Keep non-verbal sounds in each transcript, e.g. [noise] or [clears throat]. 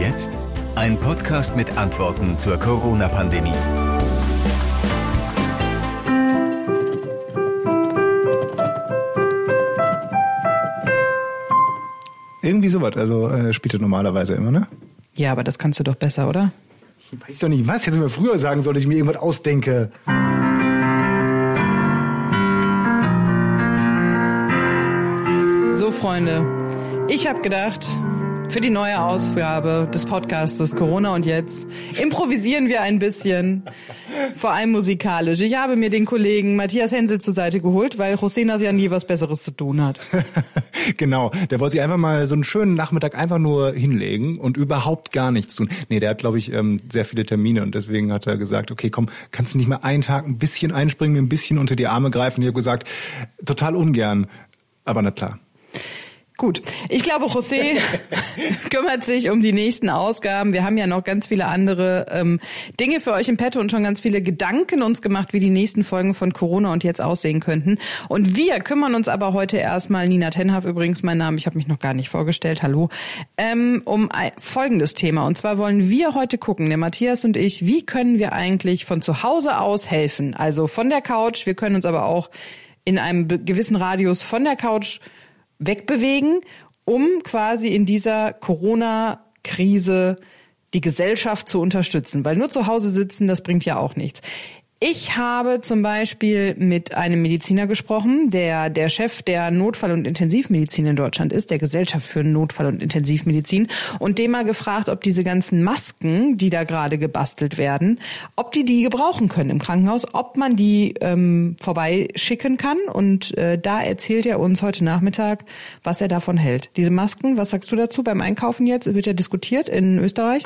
jetzt? Ein Podcast mit Antworten zur Corona-Pandemie. Irgendwie sowas, also äh, spielt er normalerweise immer, ne? Ja, aber das kannst du doch besser, oder? Ich weiß doch nicht, was. Hätte mir früher sagen sollen, dass ich mir irgendwas ausdenke. So, Freunde, ich habe gedacht, für die neue Ausgabe des Podcastes Corona und jetzt improvisieren wir ein bisschen, vor allem musikalisch. Ich habe mir den Kollegen Matthias Hensel zur Seite geholt, weil Josenas ja nie was Besseres zu tun hat. [laughs] genau, der wollte sich einfach mal so einen schönen Nachmittag einfach nur hinlegen und überhaupt gar nichts tun. Nee, der hat, glaube ich, ähm, sehr viele Termine und deswegen hat er gesagt, okay, komm, kannst du nicht mal einen Tag ein bisschen einspringen, ein bisschen unter die Arme greifen? Ich habe gesagt, total ungern, aber na klar. Gut, ich glaube, José [laughs] kümmert sich um die nächsten Ausgaben. Wir haben ja noch ganz viele andere ähm, Dinge für euch im Petto und schon ganz viele Gedanken uns gemacht, wie die nächsten Folgen von Corona und jetzt aussehen könnten. Und wir kümmern uns aber heute erstmal, Nina Tenhaf übrigens mein Name, ich habe mich noch gar nicht vorgestellt, hallo, ähm, um ein, folgendes Thema. Und zwar wollen wir heute gucken, der Matthias und ich, wie können wir eigentlich von zu Hause aus helfen? Also von der Couch, wir können uns aber auch in einem gewissen Radius von der Couch wegbewegen, um quasi in dieser Corona-Krise die Gesellschaft zu unterstützen. Weil nur zu Hause sitzen, das bringt ja auch nichts. Ich habe zum Beispiel mit einem Mediziner gesprochen, der der Chef der Notfall- und Intensivmedizin in Deutschland ist, der Gesellschaft für Notfall- und Intensivmedizin, und dem mal gefragt, ob diese ganzen Masken, die da gerade gebastelt werden, ob die die gebrauchen können im Krankenhaus, ob man die ähm, vorbeischicken kann. Und äh, da erzählt er uns heute Nachmittag, was er davon hält. Diese Masken, was sagst du dazu beim Einkaufen jetzt? Wird ja diskutiert in Österreich?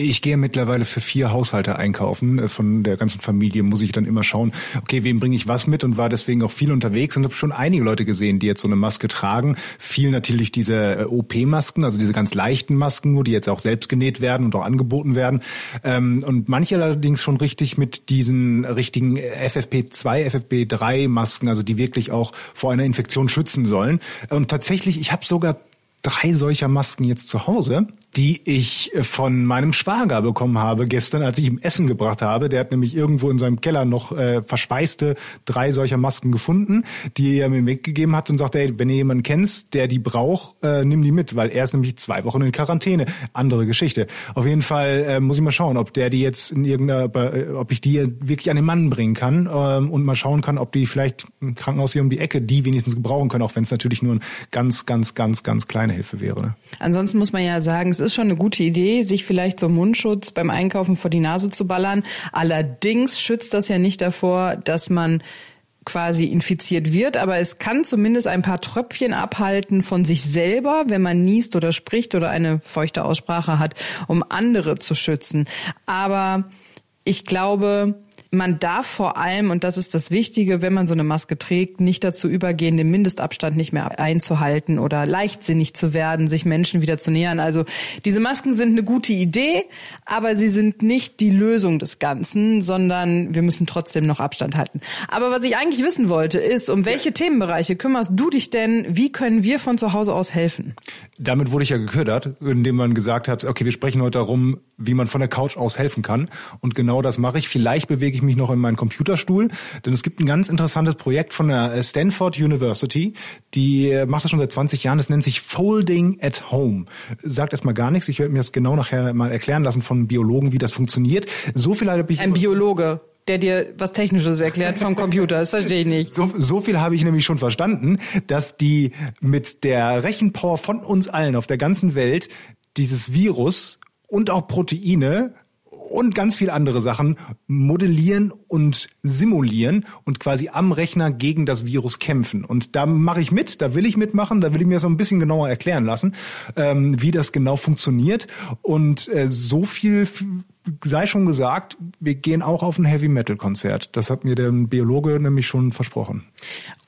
Ich gehe mittlerweile für vier Haushalte einkaufen. Äh, von der ganzen Familie muss ich dann immer schauen, okay, wem bringe ich was mit und war deswegen auch viel unterwegs und habe schon einige Leute gesehen, die jetzt so eine Maske tragen. Viel natürlich diese äh, OP-Masken, also diese ganz leichten Masken, nur die jetzt auch selbst genäht werden und auch angeboten werden. Ähm, und manche allerdings schon richtig mit diesen richtigen FFP2, FFP3 Masken, also die wirklich auch vor einer Infektion schützen sollen. Und tatsächlich, ich habe sogar drei solcher Masken jetzt zu Hause die ich von meinem Schwager bekommen habe gestern, als ich ihm Essen gebracht habe. Der hat nämlich irgendwo in seinem Keller noch äh, verschweißte drei solcher Masken gefunden, die er mir mitgegeben hat und sagte, ey, wenn ihr jemanden kennst, der die braucht, äh, nimm die mit, weil er ist nämlich zwei Wochen in Quarantäne. Andere Geschichte. Auf jeden Fall äh, muss ich mal schauen, ob der die jetzt in irgendeiner, äh, ob ich die wirklich an den Mann bringen kann äh, und mal schauen kann, ob die vielleicht im Krankenhaus hier um die Ecke die wenigstens gebrauchen können, auch wenn es natürlich nur eine ganz, ganz, ganz, ganz kleine Hilfe wäre. Ne? Ansonsten muss man ja sagen, es ist schon eine gute Idee, sich vielleicht so Mundschutz beim Einkaufen vor die Nase zu ballern. Allerdings schützt das ja nicht davor, dass man quasi infiziert wird, aber es kann zumindest ein paar Tröpfchen abhalten von sich selber, wenn man niest oder spricht oder eine feuchte Aussprache hat, um andere zu schützen. Aber ich glaube, man darf vor allem, und das ist das Wichtige, wenn man so eine Maske trägt, nicht dazu übergehen, den Mindestabstand nicht mehr einzuhalten oder leichtsinnig zu werden, sich Menschen wieder zu nähern. Also diese Masken sind eine gute Idee, aber sie sind nicht die Lösung des Ganzen, sondern wir müssen trotzdem noch Abstand halten. Aber was ich eigentlich wissen wollte, ist, um welche Themenbereiche kümmerst du dich denn? Wie können wir von zu Hause aus helfen? Damit wurde ich ja geködert, indem man gesagt hat, okay, wir sprechen heute darum, wie man von der Couch aus helfen kann. Und genau das mache ich. Vielleicht bewege ich mich noch in meinen Computerstuhl, denn es gibt ein ganz interessantes Projekt von der Stanford University, die äh, macht das schon seit 20 Jahren, das nennt sich Folding at Home. Sagt erstmal gar nichts, ich werde mir das genau nachher mal erklären lassen von Biologen, wie das funktioniert. So viel habe ich... Ein Biologe der dir was Technisches erklärt vom Computer. Das verstehe ich nicht. So, so viel habe ich nämlich schon verstanden, dass die mit der Rechenpower von uns allen auf der ganzen Welt dieses Virus und auch Proteine und ganz viel andere Sachen modellieren und simulieren und quasi am Rechner gegen das Virus kämpfen. Und da mache ich mit, da will ich mitmachen, da will ich mir so ein bisschen genauer erklären lassen, ähm, wie das genau funktioniert. Und äh, so viel sei schon gesagt, wir gehen auch auf ein Heavy Metal Konzert. Das hat mir der Biologe nämlich schon versprochen.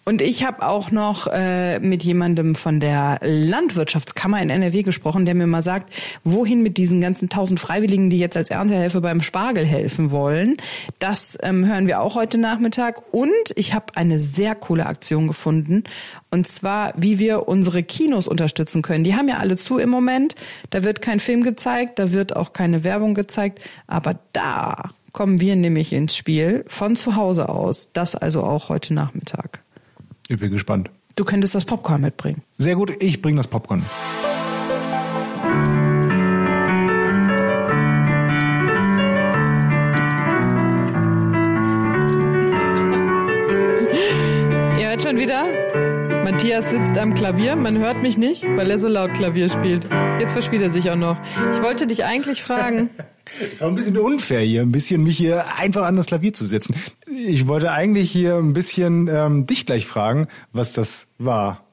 Und ich habe auch noch äh, mit jemandem von der Landwirtschaftskammer in NRW gesprochen, der mir mal sagt, wohin mit diesen ganzen tausend Freiwilligen, die jetzt als Erntehelfer beim Spargel helfen wollen. Das ähm, hören wir auch heute Nachmittag. Und ich habe eine sehr coole Aktion gefunden. Und zwar, wie wir unsere Kinos unterstützen können. Die haben ja alle zu im Moment. Da wird kein Film gezeigt, da wird auch keine Werbung gezeigt. Aber da kommen wir nämlich ins Spiel von zu Hause aus. Das also auch heute Nachmittag. Ich bin gespannt. Du könntest das Popcorn mitbringen. Sehr gut, ich bringe das Popcorn. Ihr hört schon wieder? Matthias sitzt am Klavier, man hört mich nicht, weil er so laut Klavier spielt. Jetzt verspielt er sich auch noch. Ich wollte dich eigentlich fragen. [laughs] Es war ein bisschen unfair hier, ein bisschen mich hier einfach an das Klavier zu setzen. Ich wollte eigentlich hier ein bisschen ähm, dich gleich fragen, was das war.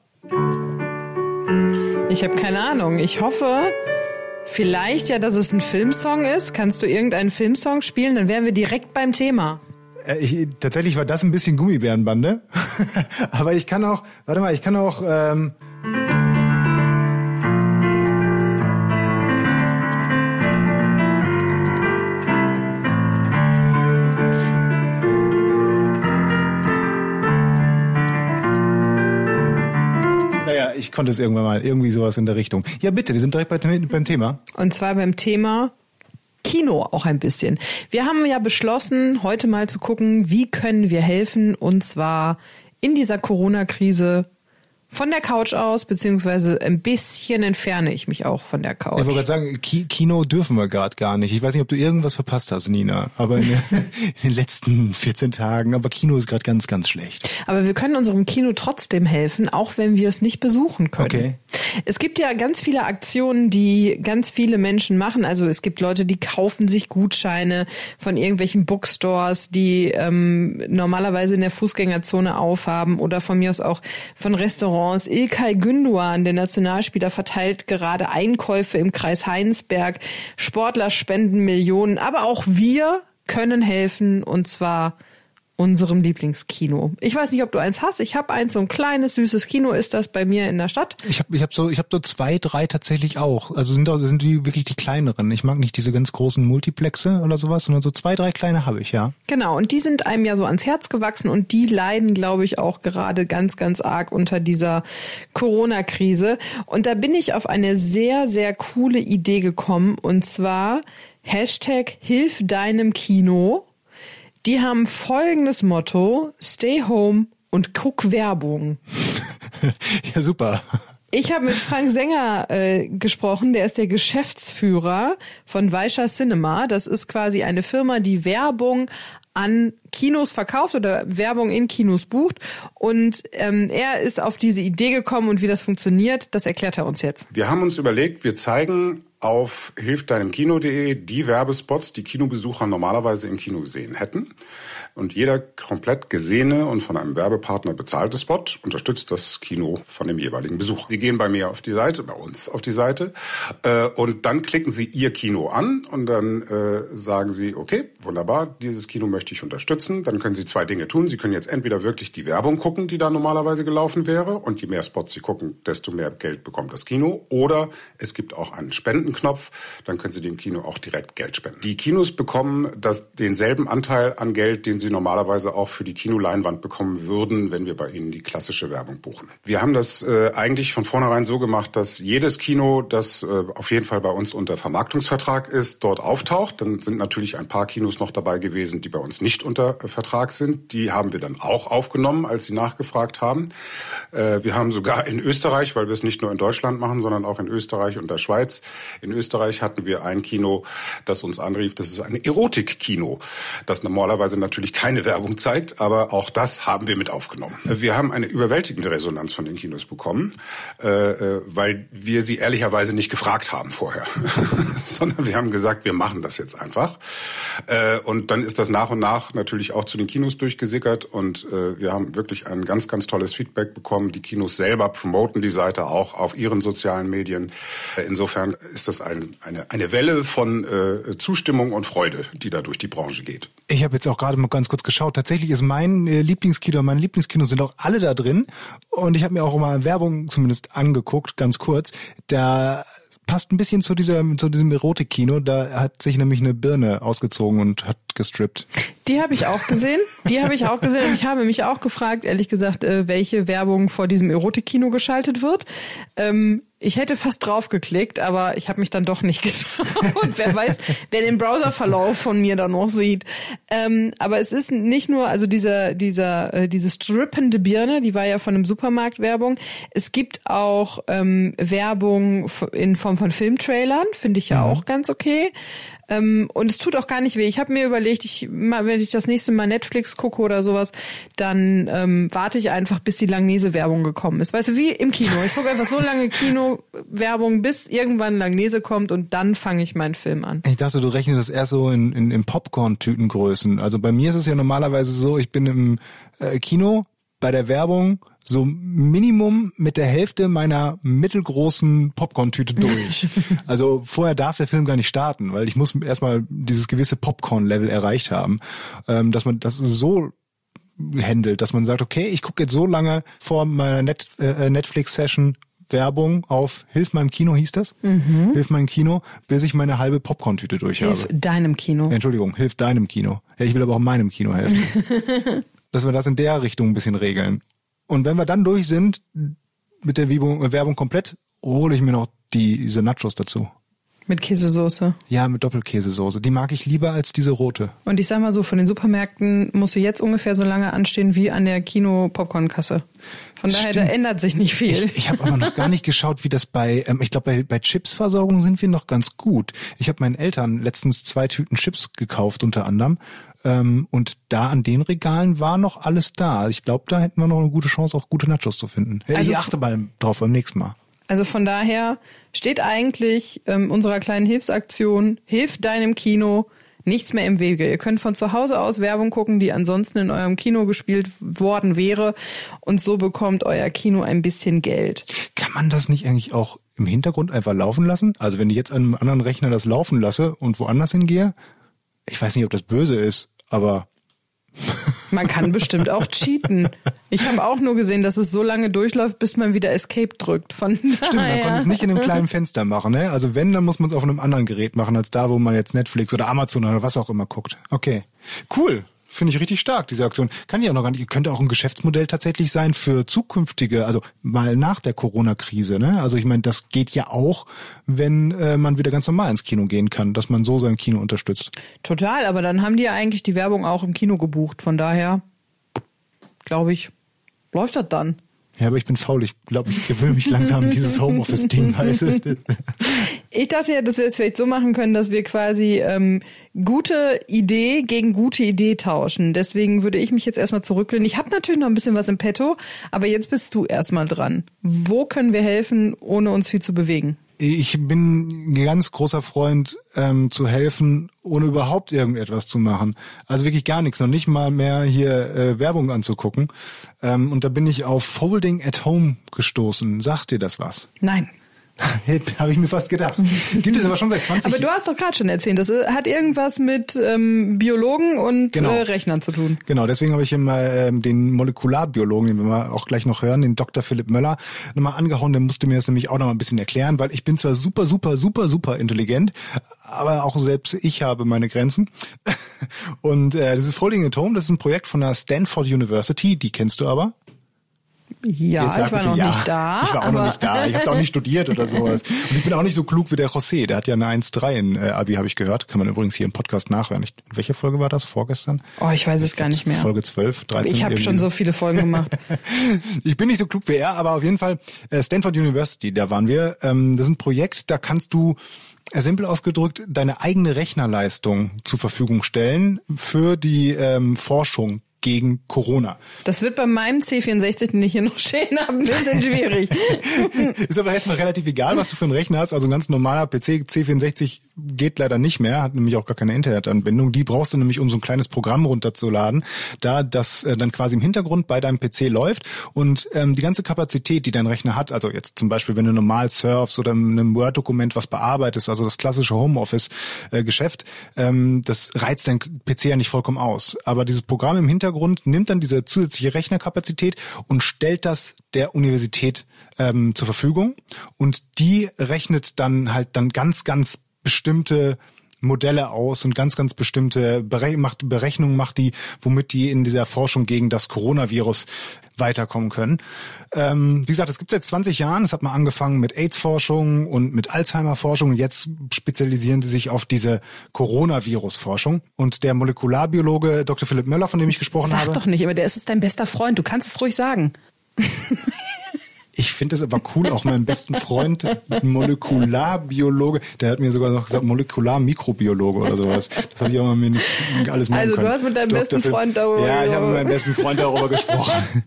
Ich habe keine Ahnung. Ich hoffe, vielleicht ja, dass es ein Filmsong ist. Kannst du irgendeinen Filmsong spielen? Dann wären wir direkt beim Thema. Äh, ich, tatsächlich war das ein bisschen Gummibärenbande. [laughs] Aber ich kann auch, warte mal, ich kann auch. Ähm konnte es irgendwann mal, irgendwie sowas in der Richtung. Ja, bitte, wir sind direkt bei, beim Thema. Und zwar beim Thema Kino auch ein bisschen. Wir haben ja beschlossen, heute mal zu gucken, wie können wir helfen, und zwar in dieser Corona-Krise von der Couch aus, beziehungsweise ein bisschen entferne ich mich auch von der Couch. Ich wollte gerade sagen, Ki Kino dürfen wir gerade gar nicht. Ich weiß nicht, ob du irgendwas verpasst hast, Nina, aber in, der, [laughs] in den letzten 14 Tagen. Aber Kino ist gerade ganz, ganz schlecht. Aber wir können unserem Kino trotzdem helfen, auch wenn wir es nicht besuchen können. Okay. Es gibt ja ganz viele Aktionen, die ganz viele Menschen machen. Also es gibt Leute, die kaufen sich Gutscheine von irgendwelchen Bookstores, die ähm, normalerweise in der Fußgängerzone aufhaben oder von mir aus auch von Restaurants. Ilkay Günduan, der Nationalspieler, verteilt gerade Einkäufe im Kreis Heinsberg. Sportler spenden Millionen, aber auch wir können helfen und zwar unserem Lieblingskino. Ich weiß nicht, ob du eins hast. Ich habe eins, so ein kleines, süßes Kino ist das bei mir in der Stadt. Ich habe ich hab so, ich hab so zwei, drei tatsächlich auch. Also sind, sind die wirklich die kleineren. Ich mag nicht diese ganz großen Multiplexe oder sowas, sondern so zwei, drei kleine habe ich, ja. Genau, und die sind einem ja so ans Herz gewachsen und die leiden, glaube ich, auch gerade ganz, ganz arg unter dieser Corona-Krise. Und da bin ich auf eine sehr, sehr coole Idee gekommen und zwar Hashtag Hilf deinem Kino. Die haben folgendes Motto, Stay home und guck Werbung. [laughs] ja, super. Ich habe mit Frank Sänger äh, gesprochen, der ist der Geschäftsführer von Weischer Cinema. Das ist quasi eine Firma, die Werbung an Kinos verkauft oder Werbung in Kinos bucht. Und ähm, er ist auf diese Idee gekommen und wie das funktioniert, das erklärt er uns jetzt. Wir haben uns überlegt, wir zeigen auf hilfdeinemkino.de die Werbespots, die Kinobesucher normalerweise im Kino gesehen hätten. Und jeder komplett gesehene und von einem Werbepartner bezahlte Spot unterstützt das Kino von dem jeweiligen Besucher. Sie gehen bei mir auf die Seite, bei uns auf die Seite, äh, und dann klicken Sie Ihr Kino an und dann äh, sagen Sie, okay, wunderbar, dieses Kino möchte ich unterstützen. Dann können Sie zwei Dinge tun. Sie können jetzt entweder wirklich die Werbung gucken, die da normalerweise gelaufen wäre, und je mehr Spots Sie gucken, desto mehr Geld bekommt das Kino. Oder es gibt auch einen Spendenknopf, dann können Sie dem Kino auch direkt Geld spenden. Die Kinos bekommen das, denselben Anteil an Geld, den sie normalerweise auch für die Kinoleinwand bekommen würden, wenn wir bei ihnen die klassische Werbung buchen. Wir haben das äh, eigentlich von vornherein so gemacht, dass jedes Kino, das äh, auf jeden Fall bei uns unter Vermarktungsvertrag ist, dort auftaucht. Dann sind natürlich ein paar Kinos noch dabei gewesen, die bei uns nicht unter Vertrag sind. Die haben wir dann auch aufgenommen, als sie nachgefragt haben. Äh, wir haben sogar in Österreich, weil wir es nicht nur in Deutschland machen, sondern auch in Österreich und der Schweiz. In Österreich hatten wir ein Kino, das uns anrief, das ist ein Erotik-Kino, das normalerweise natürlich keine Werbung zeigt, aber auch das haben wir mit aufgenommen. Wir haben eine überwältigende Resonanz von den Kinos bekommen, äh, äh, weil wir sie ehrlicherweise nicht gefragt haben vorher, [laughs] sondern wir haben gesagt, wir machen das jetzt einfach. Und dann ist das nach und nach natürlich auch zu den Kinos durchgesickert und äh, wir haben wirklich ein ganz, ganz tolles Feedback bekommen. Die Kinos selber promoten die Seite auch auf ihren sozialen Medien. Insofern ist das ein, eine, eine Welle von äh, Zustimmung und Freude, die da durch die Branche geht. Ich habe jetzt auch gerade mal ganz kurz geschaut. Tatsächlich ist mein äh, Lieblingskino, meine Lieblingskino sind auch alle da drin. Und ich habe mir auch mal Werbung zumindest angeguckt, ganz kurz. Da passt ein bisschen zu dieser zu diesem Erotik-Kino. Da hat sich nämlich eine Birne ausgezogen und hat gestrippt. Die habe ich auch gesehen. Die habe ich auch gesehen. Und ich habe mich auch gefragt, ehrlich gesagt, äh, welche Werbung vor diesem Erotik-Kino geschaltet wird. Ähm, ich hätte fast drauf geklickt, aber ich habe mich dann doch nicht [laughs] getraut. wer weiß, wer den Browserverlauf von mir dann noch sieht. Ähm, aber es ist nicht nur, also dieser, dieser, äh, diese strippende Birne, die war ja von einem Supermarkt-Werbung. Es gibt auch ähm, Werbung in Form von Filmtrailern, finde ich ja mhm. auch ganz okay. Ähm, und es tut auch gar nicht weh. Ich habe mir überlegt, ich, wenn ich das nächste Mal Netflix gucke oder sowas, dann ähm, warte ich einfach, bis die Langnese-Werbung gekommen ist. Weißt du, wie im Kino. Ich gucke einfach so lange Kino-Werbung, bis irgendwann Langnese kommt und dann fange ich meinen Film an. Ich dachte, du rechnest das eher so in, in, in Popcorn-Tütengrößen. Also bei mir ist es ja normalerweise so, ich bin im äh, Kino bei der Werbung so Minimum mit der Hälfte meiner mittelgroßen Popcorn-Tüte durch. [laughs] also vorher darf der Film gar nicht starten, weil ich muss erstmal dieses gewisse Popcorn-Level erreicht haben, ähm, dass man das so handelt, dass man sagt, okay, ich gucke jetzt so lange vor meiner Net, äh, Netflix-Session Werbung auf Hilf meinem Kino hieß das? Mhm. Hilf meinem Kino, bis ich meine halbe Popcorn-Tüte durch Hilf habe. deinem Kino. Entschuldigung, hilf deinem Kino. Ja, ich will aber auch meinem Kino helfen. [laughs] dass wir das in der Richtung ein bisschen regeln. Und wenn wir dann durch sind mit der Werbung, komplett, hole ich mir noch die, diese Nachos dazu. Mit Käsesoße. Ja, mit Doppelkäsesoße. Die mag ich lieber als diese rote. Und ich sag mal so, von den Supermärkten musst du jetzt ungefähr so lange anstehen wie an der Kino-Popcorn-Kasse. Von daher, Stimmt. da ändert sich nicht viel. Ich, ich habe aber noch gar nicht geschaut, wie das bei, ähm, ich glaube, bei, bei Chipsversorgung sind wir noch ganz gut. Ich habe meinen Eltern letztens zwei Tüten Chips gekauft, unter anderem. Ähm, und da an den Regalen war noch alles da. Ich glaube, da hätten wir noch eine gute Chance, auch gute Nachos zu finden. Also, ich achte mal drauf beim nächsten Mal. Also von daher steht eigentlich ähm, unserer kleinen Hilfsaktion Hilf deinem Kino nichts mehr im Wege. Ihr könnt von zu Hause aus Werbung gucken, die ansonsten in eurem Kino gespielt worden wäre und so bekommt euer Kino ein bisschen Geld. Kann man das nicht eigentlich auch im Hintergrund einfach laufen lassen? Also wenn ich jetzt an einem anderen Rechner das laufen lasse und woanders hingehe, ich weiß nicht, ob das böse ist, aber [laughs] man kann bestimmt auch cheaten. Ich habe auch nur gesehen, dass es so lange durchläuft, bis man wieder Escape drückt. Von Stimmt, man konnte es nicht in einem kleinen Fenster machen. Ne? Also wenn, dann muss man es auf einem anderen Gerät machen, als da, wo man jetzt Netflix oder Amazon oder was auch immer guckt. Okay, cool. Finde ich richtig stark, diese Aktion. Kann ja noch gar nicht, könnte auch ein Geschäftsmodell tatsächlich sein für zukünftige, also mal nach der Corona-Krise. Ne? Also ich meine, das geht ja auch, wenn äh, man wieder ganz normal ins Kino gehen kann, dass man so sein Kino unterstützt. Total, aber dann haben die ja eigentlich die Werbung auch im Kino gebucht. Von daher, glaube ich, läuft das dann. Ja, aber ich bin faul. Ich glaube, ich gewöhne mich langsam an dieses Homeoffice-Ding, weißt du? [laughs] Ich dachte ja, dass wir es vielleicht so machen können, dass wir quasi ähm, gute Idee gegen gute Idee tauschen. Deswegen würde ich mich jetzt erstmal zurücklehnen. Ich habe natürlich noch ein bisschen was im Petto, aber jetzt bist du erstmal dran. Wo können wir helfen, ohne uns viel zu bewegen? Ich bin ein ganz großer Freund, ähm, zu helfen, ohne überhaupt irgendetwas zu machen. Also wirklich gar nichts, noch nicht mal mehr hier äh, Werbung anzugucken. Ähm, und da bin ich auf Folding at Home gestoßen. Sagt dir das was? Nein. [laughs] Habe ich mir fast gedacht. Gibt es aber schon seit 20 Jahren. Aber du hast doch gerade schon erzählt, das hat irgendwas mit ähm, Biologen und genau. äh, Rechnern zu tun. Genau, deswegen habe ich immer ähm, den Molekularbiologen, den wir auch gleich noch hören, den Dr. Philipp Möller, nochmal angehauen. Der musste mir das nämlich auch noch mal ein bisschen erklären, weil ich bin zwar super, super, super, super intelligent, aber auch selbst ich habe meine Grenzen. [laughs] Und äh, das ist Folding at Home, das ist ein Projekt von der Stanford University, die kennst du aber. Ja, ich war noch ja. nicht da. Ich war auch noch nicht da. Ich habe auch nicht studiert oder sowas. Und ich bin auch nicht so klug wie der José. Der hat ja eine 1-3 in äh, Abi, habe ich gehört. Kann man übrigens hier im Podcast nachhören. Ich, in welcher Folge war das? Vorgestern? Oh, ich weiß es gar nicht mehr. Folge 12, 13. Ich habe schon so viele Folgen gemacht. [laughs] ich bin nicht so klug wie er, aber auf jeden Fall äh, Stanford University, da waren wir. Ähm, das ist ein Projekt, da kannst du äh, simpel ausgedrückt deine eigene Rechnerleistung zur Verfügung stellen für die ähm, Forschung gegen Corona. Das wird bei meinem C64, den ich hier noch [laughs] stehen habe, ein bisschen schwierig. [laughs] ist aber erstmal relativ egal, was du für einen Rechner hast. Also ein ganz normaler PC C64 geht leider nicht mehr, hat nämlich auch gar keine Internetanbindung. Die brauchst du nämlich, um so ein kleines Programm runterzuladen, da das äh, dann quasi im Hintergrund bei deinem PC läuft und ähm, die ganze Kapazität, die dein Rechner hat, also jetzt zum Beispiel, wenn du normal surfst oder in einem Word-Dokument was bearbeitest, also das klassische Homeoffice-Geschäft, äh, ähm, das reizt dein PC ja nicht vollkommen aus. Aber dieses Programm im Hintergrund Hintergrund, nimmt dann diese zusätzliche Rechnerkapazität und stellt das der Universität ähm, zur Verfügung. Und die rechnet dann halt dann ganz, ganz bestimmte Modelle aus und ganz, ganz bestimmte Bere macht, Berechnungen macht die, womit die in dieser Forschung gegen das Coronavirus weiterkommen können. Ähm, wie gesagt, es gibt seit 20 Jahren. Es hat mal angefangen mit AIDS-Forschung und mit Alzheimer-Forschung. Jetzt spezialisieren sie sich auf diese Coronavirus-Forschung. Und der Molekularbiologe Dr. Philipp Möller, von dem ich gesprochen Sag habe. Sag doch nicht, aber der ist dein bester Freund. Du kannst es ruhig sagen. [laughs] Ich finde es aber cool, auch meinen besten Freund, Molekularbiologe, der hat mir sogar noch gesagt, Molekularmikrobiologe oder sowas. Das habe ich aber mir nicht alles merken Also können. du hast mit deinem Dr. besten Freund darüber Ja, ich habe mit meinem besten Freund darüber gesprochen.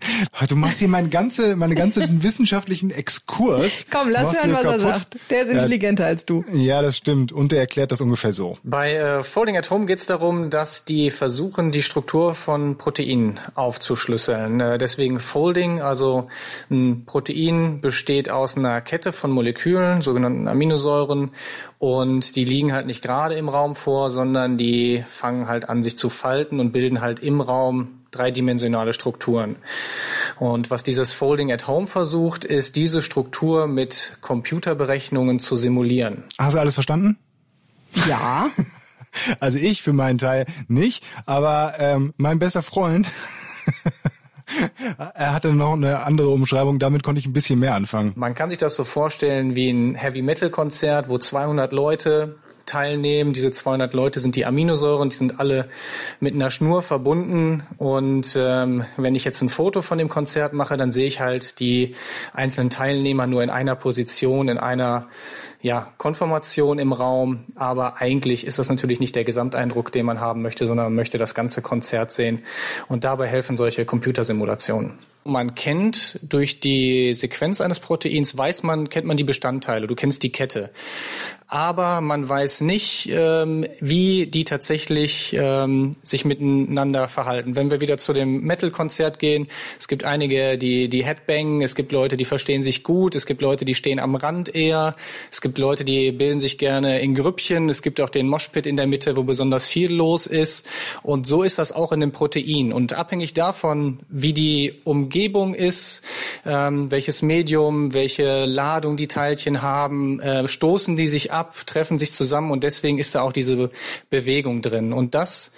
Du machst hier meinen ganze, meine ganzen wissenschaftlichen Exkurs. Komm, lass hören, was er sagt. Der ist Ja, intelligenter als du. Ja, das stimmt. Und der erklärt das ungefähr so. Bei äh, Folding at Home geht es darum, dass die versuchen, die Struktur von Proteinen aufzuschlüsseln. Äh, deswegen Folding, also ein Protein besteht aus einer Kette von Molekülen, sogenannten Aminosäuren, und die liegen halt nicht gerade im Raum vor, sondern die fangen halt an, sich zu falten und bilden halt im Raum dreidimensionale Strukturen. Und was dieses Folding at Home versucht, ist diese Struktur mit Computerberechnungen zu simulieren. Hast du alles verstanden? Ja. [laughs] Also ich für meinen Teil nicht, aber ähm, mein bester Freund, er hatte noch eine andere Umschreibung, damit konnte ich ein bisschen mehr anfangen. Man kann sich das so vorstellen wie ein Heavy-Metal-Konzert, wo 200 Leute teilnehmen. Diese 200 Leute sind die Aminosäuren, die sind alle mit einer Schnur verbunden. Und ähm, wenn ich jetzt ein Foto von dem Konzert mache, dann sehe ich halt die einzelnen Teilnehmer nur in einer Position, in einer ja, Konformation im Raum. Aber eigentlich ist das natürlich nicht der Gesamteindruck, den man haben möchte, sondern man möchte das ganze Konzert sehen. Und dabei helfen solche Computersimulationen. Man kennt durch die Sequenz eines Proteins, weiß man, kennt man die Bestandteile, du kennst die Kette. Aber man weiß nicht, ähm, wie die tatsächlich ähm, sich miteinander verhalten. Wenn wir wieder zu dem Metal-Konzert gehen, es gibt einige, die, die Headbangen, es gibt Leute, die verstehen sich gut, es gibt Leute, die stehen am Rand eher, es gibt Leute, die bilden sich gerne in Grüppchen, es gibt auch den Moshpit in der Mitte, wo besonders viel los ist. Und so ist das auch in dem Protein. Und abhängig davon, wie die Umgebung ist, ähm, welches Medium, welche Ladung die Teilchen haben, äh, stoßen die sich ab, treffen sich zusammen und deswegen ist da auch diese Bewegung drin. Und das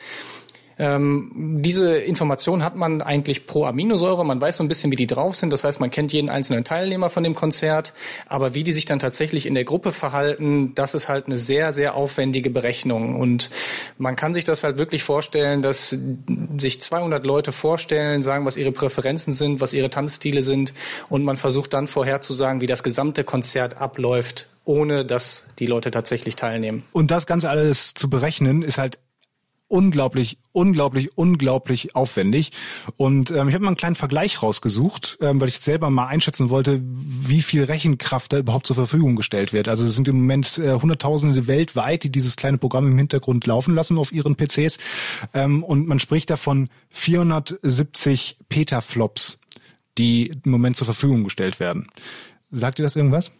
ähm, diese Information hat man eigentlich pro Aminosäure. Man weiß so ein bisschen, wie die drauf sind. Das heißt, man kennt jeden einzelnen Teilnehmer von dem Konzert. Aber wie die sich dann tatsächlich in der Gruppe verhalten, das ist halt eine sehr, sehr aufwendige Berechnung. Und man kann sich das halt wirklich vorstellen, dass sich 200 Leute vorstellen, sagen, was ihre Präferenzen sind, was ihre Tanzstile sind. Und man versucht dann vorherzusagen, wie das gesamte Konzert abläuft, ohne dass die Leute tatsächlich teilnehmen. Und das Ganze alles zu berechnen, ist halt unglaublich, unglaublich, unglaublich aufwendig. Und ähm, ich habe mal einen kleinen Vergleich rausgesucht, ähm, weil ich selber mal einschätzen wollte, wie viel Rechenkraft da überhaupt zur Verfügung gestellt wird. Also es sind im Moment äh, Hunderttausende weltweit, die dieses kleine Programm im Hintergrund laufen lassen auf ihren PCs. Ähm, und man spricht davon 470 Petaflops, die im Moment zur Verfügung gestellt werden. Sagt ihr das irgendwas?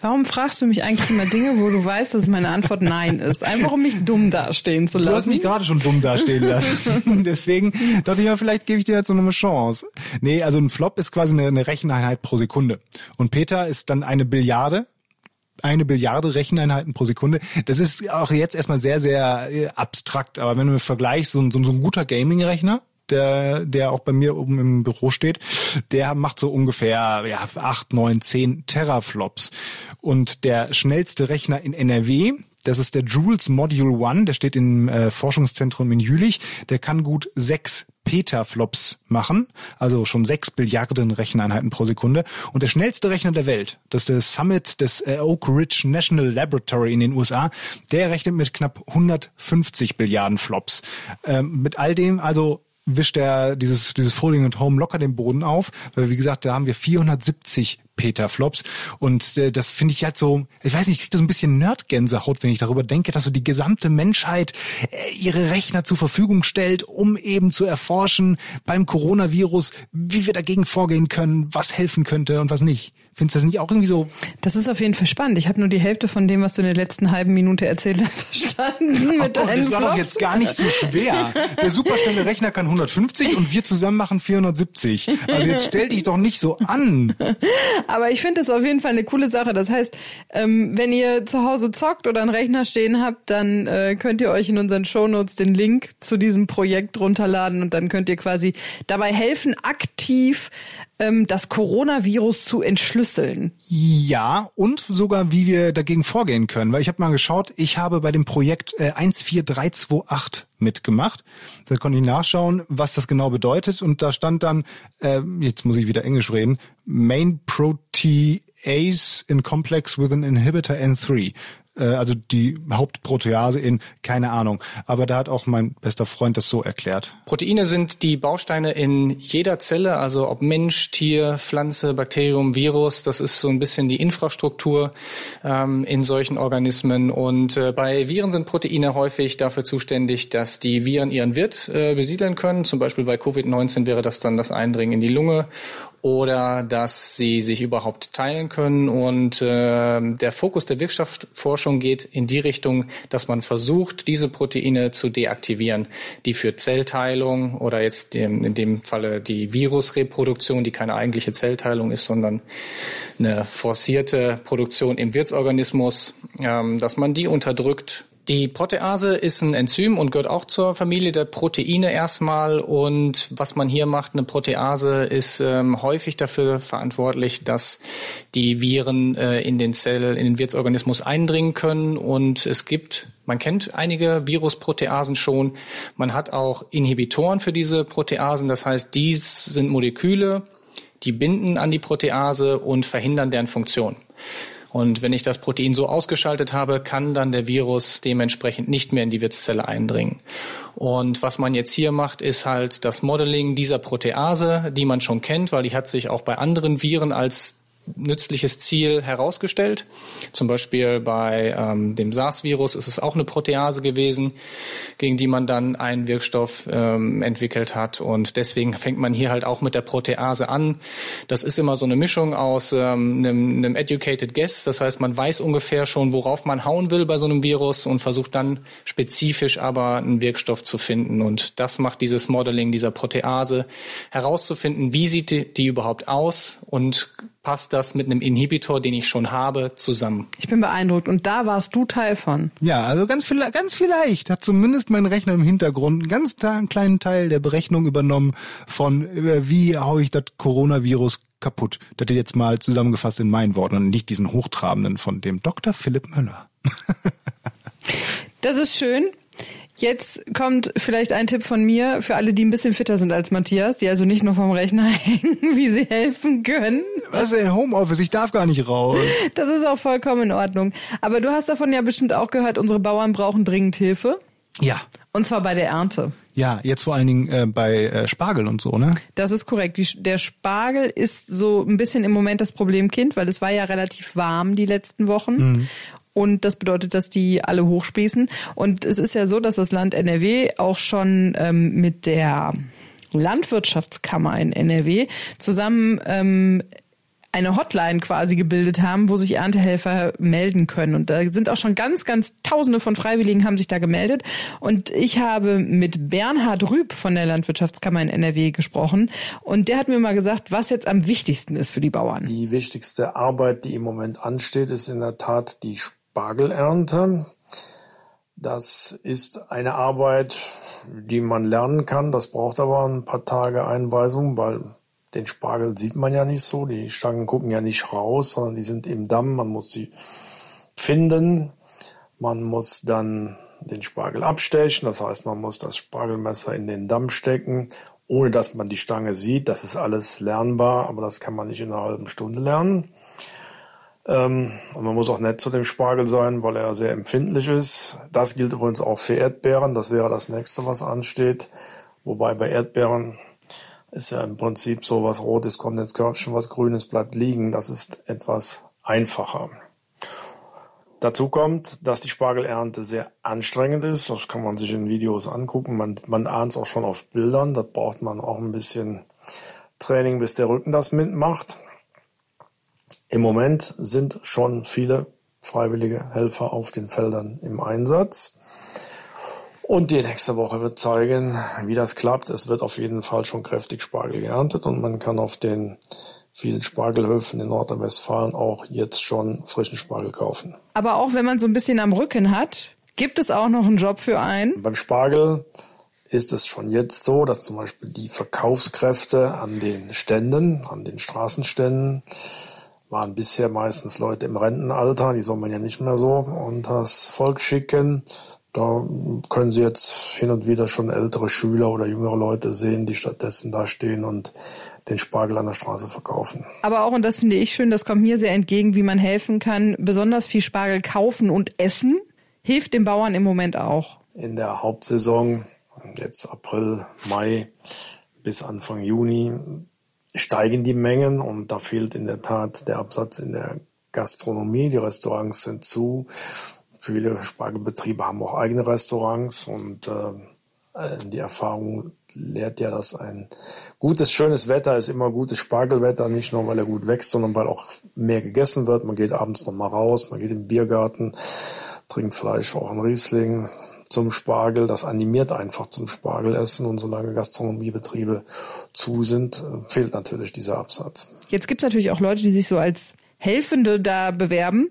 Warum fragst du mich eigentlich immer Dinge, wo du weißt, dass meine Antwort Nein ist? Einfach um mich dumm dastehen zu lassen. Du hast mich gerade schon dumm dastehen lassen. [laughs] Deswegen dachte ich ja, vielleicht gebe ich dir jetzt noch eine Chance. Nee, also ein Flop ist quasi eine, eine Recheneinheit pro Sekunde. Und Peter ist dann eine Billiarde. Eine Billiarde Recheneinheiten pro Sekunde. Das ist auch jetzt erstmal sehr, sehr äh, abstrakt. Aber wenn du vergleichst, so, so, ein- so ein guter Gaming-Rechner, der, der auch bei mir oben im Büro steht, der macht so ungefähr ja, acht, neun, zehn Teraflops. Und der schnellste Rechner in NRW, das ist der Jules Module One, der steht im äh, Forschungszentrum in Jülich, der kann gut sechs Petaflops machen, also schon sechs Billiarden Recheneinheiten pro Sekunde. Und der schnellste Rechner der Welt, das ist der Summit des äh, Oak Ridge National Laboratory in den USA, der rechnet mit knapp 150 Billiarden Flops. Ähm, mit all dem, also wischt er dieses, dieses Folding at Home locker den Boden auf, weil wie gesagt, da haben wir 470 Petaflops und äh, das finde ich halt so, ich weiß nicht, ich kriege so ein bisschen Nerdgänsehaut, wenn ich darüber denke, dass so die gesamte Menschheit äh, ihre Rechner zur Verfügung stellt, um eben zu erforschen beim Coronavirus, wie wir dagegen vorgehen können, was helfen könnte und was nicht. Findest du das nicht auch irgendwie so? Das ist auf jeden Fall spannend. Ich habe nur die Hälfte von dem, was du in der letzten halben Minute erzählt hast, [laughs] verstanden. Mit Gott, das war Flops. doch jetzt gar nicht so schwer. Der superschnelle Rechner kann 150 und wir zusammen machen 470. Also jetzt stell dich doch nicht so an. [laughs] Aber ich finde das auf jeden Fall eine coole Sache. Das heißt, ähm, wenn ihr zu Hause zockt oder einen Rechner stehen habt, dann äh, könnt ihr euch in unseren Shownotes den Link zu diesem Projekt runterladen und dann könnt ihr quasi dabei helfen, aktiv ähm, das Coronavirus zu entschlüsseln. Ja, und sogar wie wir dagegen vorgehen können. Weil ich habe mal geschaut, ich habe bei dem Projekt äh, 14328 mitgemacht. Da konnte ich nachschauen, was das genau bedeutet. Und da stand dann, äh, jetzt muss ich wieder Englisch reden, Main Protease in Complex with an Inhibitor N3 äh, also die Hauptprotease in, keine Ahnung. Aber da hat auch mein bester Freund das so erklärt. Proteine sind die Bausteine in jeder Zelle, also ob Mensch, Tier, Pflanze, Bakterium, Virus, das ist so ein bisschen die Infrastruktur ähm, in solchen Organismen. Und äh, bei Viren sind Proteine häufig dafür zuständig, dass die Viren ihren Wirt äh, besiedeln können. Zum Beispiel bei Covid-19 wäre das dann das Eindringen in die Lunge oder dass sie sich überhaupt teilen können. Und äh, der Fokus der Wirkstoffforschung geht in die Richtung, dass man versucht, diese Proteine zu deaktivieren, die für Zellteilung oder jetzt in dem Falle die Virusreproduktion, die keine eigentliche Zellteilung ist, sondern eine forcierte Produktion im Wirtsorganismus, ähm, dass man die unterdrückt die Protease ist ein Enzym und gehört auch zur Familie der Proteine erstmal. Und was man hier macht, eine Protease ist ähm, häufig dafür verantwortlich, dass die Viren äh, in den Zell, in den Wirtsorganismus eindringen können. Und es gibt, man kennt einige Virusproteasen schon. Man hat auch Inhibitoren für diese Proteasen. Das heißt, dies sind Moleküle, die binden an die Protease und verhindern deren Funktion. Und wenn ich das Protein so ausgeschaltet habe, kann dann der Virus dementsprechend nicht mehr in die Wirtszelle eindringen. Und was man jetzt hier macht, ist halt das Modeling dieser Protease, die man schon kennt, weil die hat sich auch bei anderen Viren als nützliches Ziel herausgestellt. Zum Beispiel bei ähm, dem SARS-Virus ist es auch eine Protease gewesen, gegen die man dann einen Wirkstoff ähm, entwickelt hat. Und deswegen fängt man hier halt auch mit der Protease an. Das ist immer so eine Mischung aus ähm, einem, einem Educated Guess. Das heißt, man weiß ungefähr schon, worauf man hauen will bei so einem Virus und versucht dann spezifisch aber einen Wirkstoff zu finden. Und das macht dieses Modeling dieser Protease herauszufinden, wie sieht die, die überhaupt aus und passt das mit einem Inhibitor, den ich schon habe, zusammen. Ich bin beeindruckt und da warst du Teil von. Ja, also ganz, viel, ganz vielleicht hat zumindest mein Rechner im Hintergrund einen ganz kleinen Teil der Berechnung übernommen von äh, wie hau ich das Coronavirus kaputt. Das jetzt mal zusammengefasst in meinen Worten und nicht diesen hochtrabenden von dem Dr. Philipp Müller. [laughs] das ist schön. Jetzt kommt vielleicht ein Tipp von mir für alle, die ein bisschen fitter sind als Matthias, die also nicht nur vom Rechner [laughs] hängen, wie sie helfen können. Was denn Homeoffice? Ich darf gar nicht raus. [laughs] Das ist auch vollkommen in Ordnung. Aber du hast davon ja bestimmt auch gehört, unsere Bauern brauchen dringend Hilfe. Ja. Und zwar bei der Ernte. Ja, jetzt vor allen Dingen äh, bei äh, Spargel und so, ne? Das ist korrekt. Die, der Spargel ist so ein bisschen im Moment das Problemkind, weil es war ja relativ warm die letzten Wochen. Mhm. Und das bedeutet, dass die alle hochsprießen. Und es ist ja so, dass das Land NRW auch schon ähm, mit der Landwirtschaftskammer in NRW zusammen ähm, eine Hotline quasi gebildet haben, wo sich Erntehelfer melden können. Und da sind auch schon ganz, ganz Tausende von Freiwilligen haben sich da gemeldet. Und ich habe mit Bernhard Rüb von der Landwirtschaftskammer in NRW gesprochen. Und der hat mir mal gesagt, was jetzt am wichtigsten ist für die Bauern. Die wichtigste Arbeit, die im Moment ansteht, ist in der Tat die Spargelernte. Das ist eine Arbeit, die man lernen kann. Das braucht aber ein paar Tage Einweisung, weil den Spargel sieht man ja nicht so. Die Stangen gucken ja nicht raus, sondern die sind im Damm. Man muss sie finden. Man muss dann den Spargel abstechen. Das heißt, man muss das Spargelmesser in den Damm stecken, ohne dass man die Stange sieht. Das ist alles lernbar, aber das kann man nicht in einer halben Stunde lernen. Ähm, und man muss auch nett zu dem Spargel sein, weil er sehr empfindlich ist. Das gilt übrigens auch für Erdbeeren. Das wäre das nächste, was ansteht. Wobei bei Erdbeeren ist ja im Prinzip so, was Rotes kommt ins Körbchen, was Grünes bleibt liegen. Das ist etwas einfacher. Dazu kommt, dass die Spargelernte sehr anstrengend ist. Das kann man sich in Videos angucken. Man, man ahnt es auch schon auf Bildern. Da braucht man auch ein bisschen Training, bis der Rücken das mitmacht. Im Moment sind schon viele freiwillige Helfer auf den Feldern im Einsatz. Und die nächste Woche wird zeigen, wie das klappt. Es wird auf jeden Fall schon kräftig Spargel geerntet und man kann auf den vielen Spargelhöfen in Nordrhein-Westfalen auch jetzt schon frischen Spargel kaufen. Aber auch wenn man so ein bisschen am Rücken hat, gibt es auch noch einen Job für einen? Beim Spargel ist es schon jetzt so, dass zum Beispiel die Verkaufskräfte an den Ständen, an den Straßenständen, waren bisher meistens Leute im Rentenalter, die soll man ja nicht mehr so unter das Volk schicken. Da können Sie jetzt hin und wieder schon ältere Schüler oder jüngere Leute sehen, die stattdessen da stehen und den Spargel an der Straße verkaufen. Aber auch, und das finde ich schön, das kommt mir sehr entgegen, wie man helfen kann, besonders viel Spargel kaufen und essen, hilft den Bauern im Moment auch. In der Hauptsaison, jetzt April, Mai bis Anfang Juni, steigen die Mengen und da fehlt in der Tat der Absatz in der Gastronomie. Die Restaurants sind zu. Viele Spargelbetriebe haben auch eigene Restaurants und äh, die Erfahrung lehrt ja, dass ein gutes, schönes Wetter ist immer gutes Spargelwetter, nicht nur weil er gut wächst, sondern weil auch mehr gegessen wird. Man geht abends noch mal raus, man geht im Biergarten, trinkt Fleisch, auch ein Riesling zum Spargel. Das animiert einfach zum Spargelessen und solange Gastronomiebetriebe zu sind, fehlt natürlich dieser Absatz. Jetzt gibt es natürlich auch Leute, die sich so als Helfende da bewerben.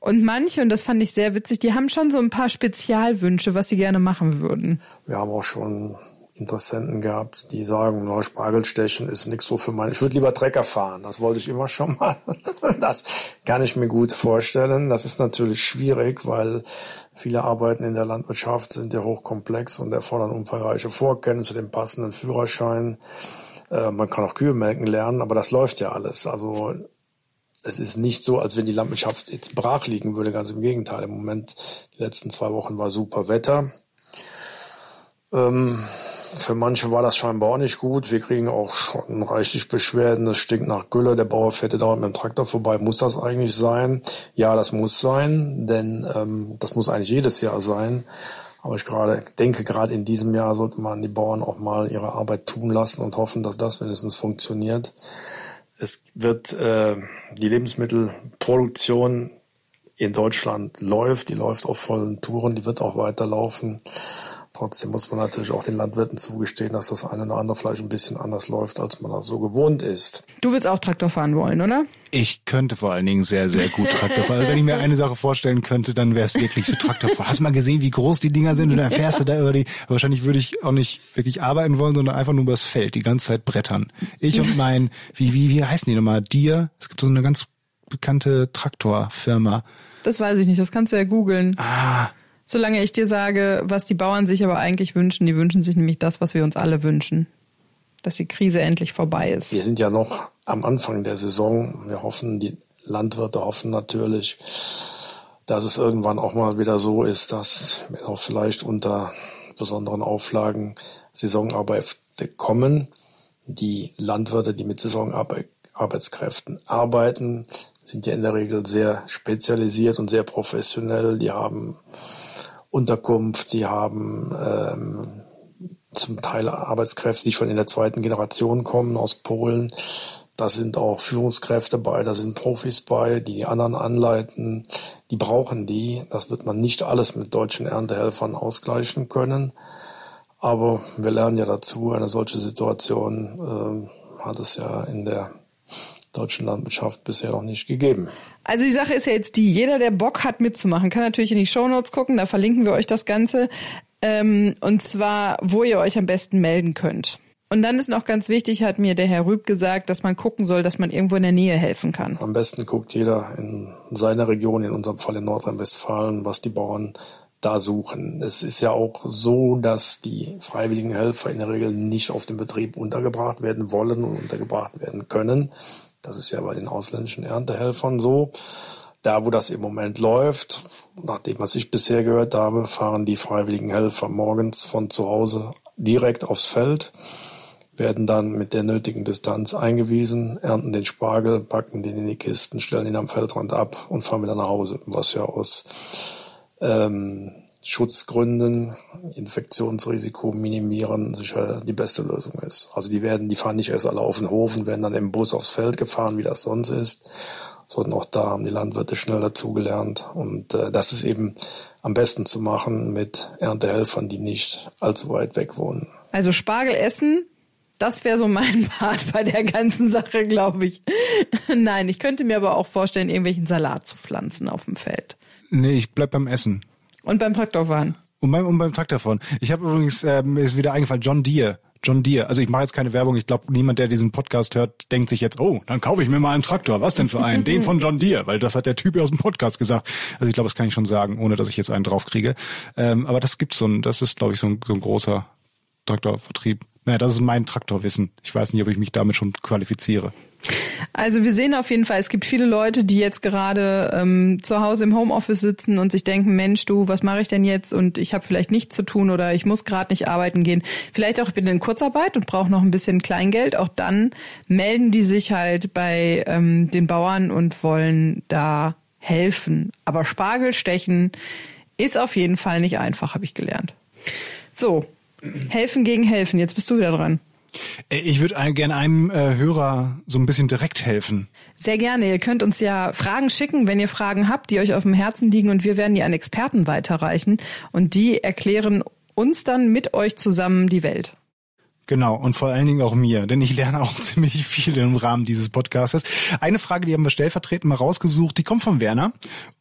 Und manche, und das fand ich sehr witzig, die haben schon so ein paar Spezialwünsche, was sie gerne machen würden. Wir haben auch schon Interessenten gehabt, die sagen, no, Spargelstechen ist nichts so für meine. Ich würde lieber Trecker fahren. Das wollte ich immer schon mal. [laughs] Das kann ich mir gut vorstellen. Das ist natürlich schwierig, weil viele Arbeiten in der Landwirtschaft sind ja hochkomplex und erfordern umfangreiche Vorkenntnisse, den passenden Führerschein. Äh, man kann auch Kühe melken lernen, aber das läuft ja alles. Also es ist nicht so, als wenn die Landwirtschaft jetzt brach liegen würde. Ganz im Gegenteil. Im Moment, die letzten zwei Wochen war super Wetter. Ähm, für manche war das scheinbar auch nicht gut. Wir kriegen auch schon reichlich Beschwerden. Es stinkt nach Gülle. Der Bauer fährt dauernd mit dem Traktor vorbei. Muss das eigentlich sein? Ja, das muss sein, denn ähm, das muss eigentlich jedes Jahr sein. Aber ich gerade denke, gerade in diesem Jahr sollte man die Bauern auch mal ihre Arbeit tun lassen und hoffen, dass das wenigstens funktioniert. Es wird äh, die Lebensmittelproduktion in Deutschland läuft, die läuft auf vollen Touren, die wird auch weiterlaufen. Trotzdem muss man natürlich auch den Landwirten zugestehen, dass das eine oder andere vielleicht ein bisschen anders läuft, als man das so gewohnt ist. Du willst auch Traktor fahren wollen, oder? Ich könnte vor allen Dingen sehr, sehr gut Traktor fahren. Also wenn ich mir eine Sache vorstellen könnte, dann wäre es wirklich so Traktor fahren. Hast du mal gesehen, wie groß die Dinger sind? Und dann fährst du da über die. Wahrscheinlich würde ich auch nicht wirklich arbeiten wollen, sondern einfach nur übers Feld, die ganze Zeit brettern. Ich und mein, wie, wie, wie heißen die nochmal? Dir? Es gibt so eine ganz bekannte Traktorfirma. Das weiß ich nicht, das kannst du ja googeln. Ah. Solange ich dir sage, was die Bauern sich aber eigentlich wünschen, die wünschen sich nämlich das, was wir uns alle wünschen. Dass die Krise endlich vorbei ist. Wir sind ja noch am Anfang der Saison. Wir hoffen, die Landwirte hoffen natürlich, dass es irgendwann auch mal wieder so ist, dass auch vielleicht unter besonderen Auflagen Saisonarbeiter kommen. Die Landwirte, die mit Saisonarbeitskräften arbeiten, sind ja in der Regel sehr spezialisiert und sehr professionell. Die haben Unterkunft, die haben ähm, zum Teil Arbeitskräfte, die schon in der zweiten Generation kommen aus Polen. Da sind auch Führungskräfte bei, da sind Profis bei, die die anderen anleiten. Die brauchen die. Das wird man nicht alles mit deutschen Erntehelfern ausgleichen können. Aber wir lernen ja dazu, eine solche Situation äh, hat es ja in der deutschen Landwirtschaft bisher noch nicht gegeben. Also die Sache ist ja jetzt die, jeder, der Bock hat mitzumachen, kann natürlich in die Shownotes gucken, da verlinken wir euch das Ganze. Ähm, und zwar, wo ihr euch am besten melden könnt. Und dann ist noch ganz wichtig, hat mir der Herr Rüb gesagt, dass man gucken soll, dass man irgendwo in der Nähe helfen kann. Am besten guckt jeder in seiner Region, in unserem Fall in Nordrhein-Westfalen, was die Bauern da suchen. Es ist ja auch so, dass die freiwilligen Helfer in der Regel nicht auf dem Betrieb untergebracht werden wollen und untergebracht werden können. Das ist ja bei den ausländischen Erntehelfern so. Da, wo das im Moment läuft, nach dem, was ich bisher gehört habe, fahren die freiwilligen Helfer morgens von zu Hause direkt aufs Feld, werden dann mit der nötigen Distanz eingewiesen, ernten den Spargel, packen den in die Kisten, stellen ihn am Feldrand ab und fahren wieder nach Hause, was ja aus ähm, Schutzgründen, Infektionsrisiko minimieren, sicher die beste Lösung ist. Also die werden, die fahren nicht erst alle auf den Hof und werden dann im Bus aufs Feld gefahren, wie das sonst ist, sondern auch da haben die Landwirte schnell dazugelernt. Und äh, das ist eben am besten zu machen mit Erntehelfern, die nicht allzu weit weg wohnen. Also Spargel essen, das wäre so mein [laughs] Part bei der ganzen Sache, glaube ich. Nein, ich könnte mir aber auch vorstellen, irgendwelchen Salat zu pflanzen auf dem Feld. Nee, ich bleib beim Essen. Und beim Traktorfahren. Und beim, und beim Traktorfahren. Ich habe übrigens, äh, mir ist wieder eingefallen, John Deere. John Deere. Also ich mache jetzt keine Werbung. Ich glaube, niemand, der diesen Podcast hört, denkt sich jetzt, oh, dann kaufe ich mir mal einen Traktor. Was denn für einen? Den von John Deere, weil das hat der Typ aus dem Podcast gesagt. Also ich glaube, das kann ich schon sagen, ohne dass ich jetzt einen draufkriege. Ähm, aber das gibt's so ein, das ist, glaube ich, so ein, so ein großer Traktorvertrieb. Naja, das ist mein Traktorwissen. Ich weiß nicht, ob ich mich damit schon qualifiziere. Also wir sehen auf jeden Fall, es gibt viele Leute, die jetzt gerade ähm, zu Hause im Homeoffice sitzen und sich denken, Mensch, du, was mache ich denn jetzt? Und ich habe vielleicht nichts zu tun oder ich muss gerade nicht arbeiten gehen. Vielleicht auch, ich bin in Kurzarbeit und brauche noch ein bisschen Kleingeld. Auch dann melden die sich halt bei ähm, den Bauern und wollen da helfen. Aber Spargel stechen ist auf jeden Fall nicht einfach, habe ich gelernt. So, helfen gegen helfen. Jetzt bist du wieder dran. Äh, Ich würde gerne einem äh, Hörer so ein bisschen direkt helfen. Sehr gerne. Ihr könnt uns ja Fragen schicken, wenn ihr Fragen habt, die euch auf dem Herzen liegen und wir werden die an Experten weiterreichen und die erklären uns dann mit euch zusammen die Welt. Genau, und vor allen Dingen auch mir, denn ich lerne auch [laughs] ziemlich viel im Rahmen dieses Podcastes. Eine Frage, die haben wir stellvertretend mal rausgesucht, die kommt von Werner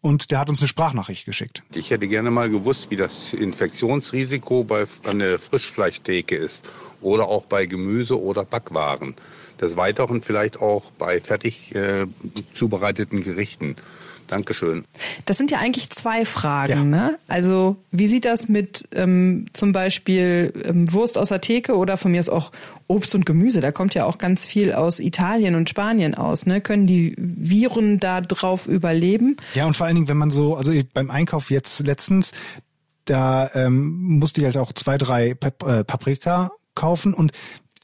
und der hat uns eine Sprachnachricht geschickt. Ich hätte gerne mal gewusst, wie das Infektionsrisiko bei einer Frischfleischtheke ist oder auch bei Gemüse oder Backwaren. Des Weiteren vielleicht auch bei fertig äh, zubereiteten Gerichten. Dankeschön. Das sind ja eigentlich zwei Fragen. Ja. Ne? Also wie sieht das mit ähm, zum Beispiel ähm, Wurst aus der Theke oder von mir ist auch Obst und Gemüse? Da kommt ja auch ganz viel aus Italien und Spanien aus. Ne? Können die Viren da drauf überleben? Ja, und vor allen Dingen, wenn man so, also beim Einkauf jetzt letztens, da ähm, musste ich halt auch zwei, drei Pap äh, Paprika kaufen und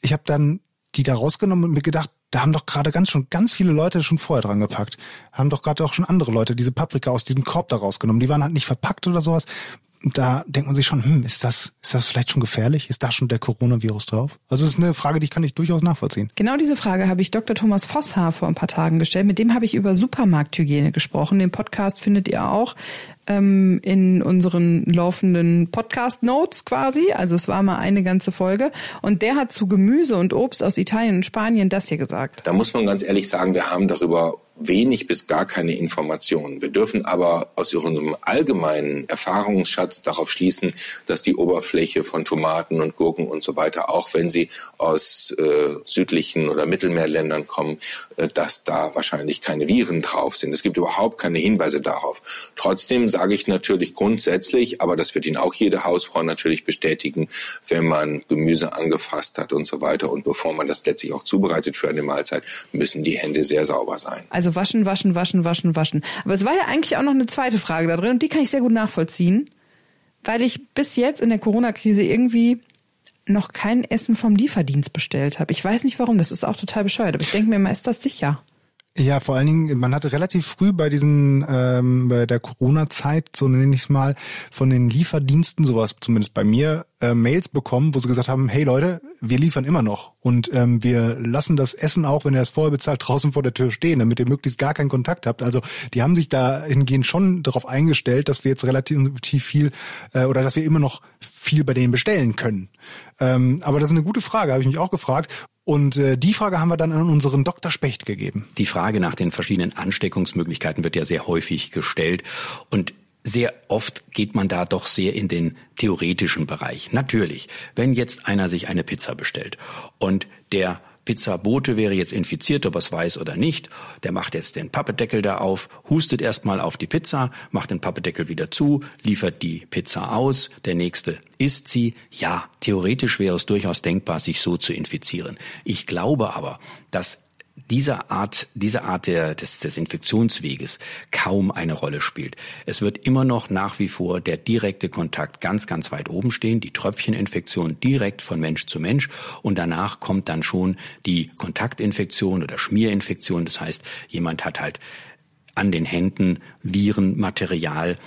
ich habe dann die da rausgenommen und mir gedacht, da haben doch gerade ganz schon ganz viele Leute schon vorher dran gepackt. Haben doch gerade auch schon andere Leute diese Paprika aus diesem Korb da rausgenommen. Die waren halt nicht verpackt oder sowas. Da denkt man sich schon, hm, ist das, ist das vielleicht schon gefährlich? Ist da schon der Coronavirus drauf? Also es ist eine Frage, die kann ich durchaus nachvollziehen. Genau diese Frage habe ich Dr. Thomas Vosshaar vor ein paar Tagen gestellt. Mit dem habe ich über Supermarkthygiene gesprochen. Den Podcast findet ihr auch ähm, in unseren laufenden Podcast-Notes quasi. Also es war mal eine ganze Folge. Und der hat zu Gemüse und Obst aus Italien und Spanien das hier gesagt. Da muss man ganz ehrlich sagen, wir haben darüber wenig bis gar keine Informationen. Wir dürfen aber aus unserem allgemeinen Erfahrungsschatz darauf schließen, dass die Oberfläche von Tomaten und Gurken und so weiter, auch wenn sie aus äh, südlichen oder Mittelmeerländern kommen, äh, dass da wahrscheinlich keine Viren drauf sind. Es gibt überhaupt keine Hinweise darauf. Trotzdem sage ich natürlich grundsätzlich, aber das wird Ihnen auch jede Hausfrau natürlich bestätigen, wenn man Gemüse angefasst hat und so weiter und bevor man das letztlich auch zubereitet für eine Mahlzeit, müssen die Hände sehr sauber sein. Also waschen, waschen, waschen, waschen, waschen. Aber es war ja eigentlich auch noch eine zweite Frage da drin und die kann ich sehr gut nachvollziehen, weil ich bis jetzt in der Corona-Krise irgendwie noch kein Essen vom Lieferdienst bestellt habe. Ich weiß nicht warum, das ist auch total bescheuert, aber ich denke mir immer, ist das sicher? Ja, vor allen Dingen, man hatte relativ früh bei diesen, ähm, bei der Corona-Zeit, so nenne ich es mal, von den Lieferdiensten, sowas zumindest bei mir, äh, Mails bekommen, wo sie gesagt haben, hey Leute, wir liefern immer noch und ähm, wir lassen das Essen auch, wenn ihr es vorher bezahlt, draußen vor der Tür stehen, damit ihr möglichst gar keinen Kontakt habt. Also die haben sich dahingehend schon darauf eingestellt, dass wir jetzt relativ viel äh, oder dass wir immer noch viel bei denen bestellen können. Ähm, aber das ist eine gute Frage, habe ich mich auch gefragt. Und äh, die Frage haben wir dann an unseren Dr. Specht gegeben. Die Frage nach den verschiedenen Ansteckungsmöglichkeiten wird ja sehr häufig gestellt und sehr oft geht man da doch sehr in den theoretischen Bereich. Natürlich, wenn jetzt einer sich eine Pizza bestellt und der Pizzabote wäre jetzt infiziert, ob er es weiß oder nicht. Der macht jetzt den Pappedeckel da auf, hustet erstmal auf die Pizza, macht den Pappedeckel wieder zu, liefert die Pizza aus, der nächste isst sie. Ja, theoretisch wäre es durchaus denkbar, sich so zu infizieren. Ich glaube aber, dass diese Art, diese Art der, des, des Infektionsweges kaum eine Rolle spielt. Es wird immer noch nach wie vor der direkte Kontakt ganz, ganz weit oben stehen, die Tröpfcheninfektion direkt von Mensch zu Mensch und danach kommt dann schon die Kontaktinfektion oder Schmierinfektion. Das heißt, jemand hat halt an den Händen Virenmaterial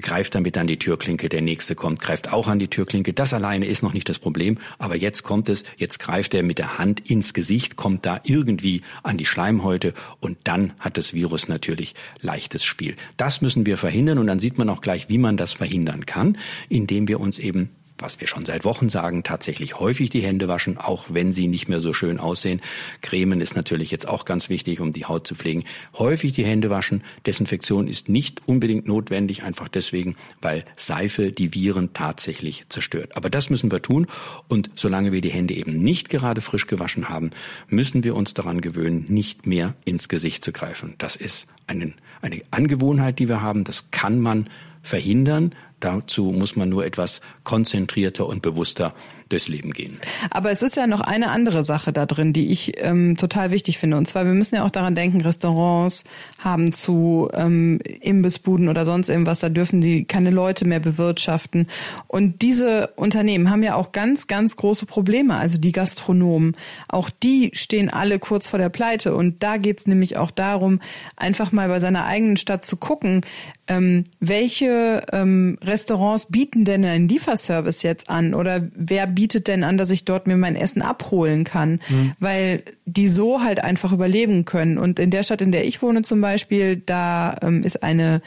greift damit an die Türklinke, der nächste kommt, greift auch an die Türklinke. Das alleine ist noch nicht das Problem, aber jetzt kommt es, jetzt greift er mit der Hand ins Gesicht, kommt da irgendwie an die Schleimhäute und dann hat das Virus natürlich leichtes Spiel. Das müssen wir verhindern und dann sieht man auch gleich, wie man das verhindern kann, indem wir uns eben was wir schon seit Wochen sagen, tatsächlich häufig die Hände waschen, auch wenn sie nicht mehr so schön aussehen. Cremen ist natürlich jetzt auch ganz wichtig, um die Haut zu pflegen. Häufig die Hände waschen. Desinfektion ist nicht unbedingt notwendig, einfach deswegen, weil Seife die Viren tatsächlich zerstört. Aber das müssen wir tun. Und solange wir die Hände eben nicht gerade frisch gewaschen haben, müssen wir uns daran gewöhnen, nicht mehr ins Gesicht zu greifen. Das ist eine, eine Angewohnheit, die wir haben. Das kann man verhindern. Dazu muss man nur etwas konzentrierter und bewusster durchs Leben gehen. Aber es ist ja noch eine andere Sache da drin, die ich ähm, total wichtig finde. Und zwar, wir müssen ja auch daran denken, Restaurants haben zu ähm, Imbissbuden oder sonst irgendwas, da dürfen die keine Leute mehr bewirtschaften. Und diese Unternehmen haben ja auch ganz, ganz große Probleme. Also die Gastronomen, auch die stehen alle kurz vor der Pleite. Und da geht's nämlich auch darum, einfach mal bei seiner eigenen Stadt zu gucken, ähm, welche ähm, Restaurants bieten denn einen Lieferservice jetzt an oder wer bietet denn an, dass ich dort mir mein Essen abholen kann, mhm. weil die so halt einfach überleben können. Und in der Stadt, in der ich wohne zum Beispiel, da ähm, ist eine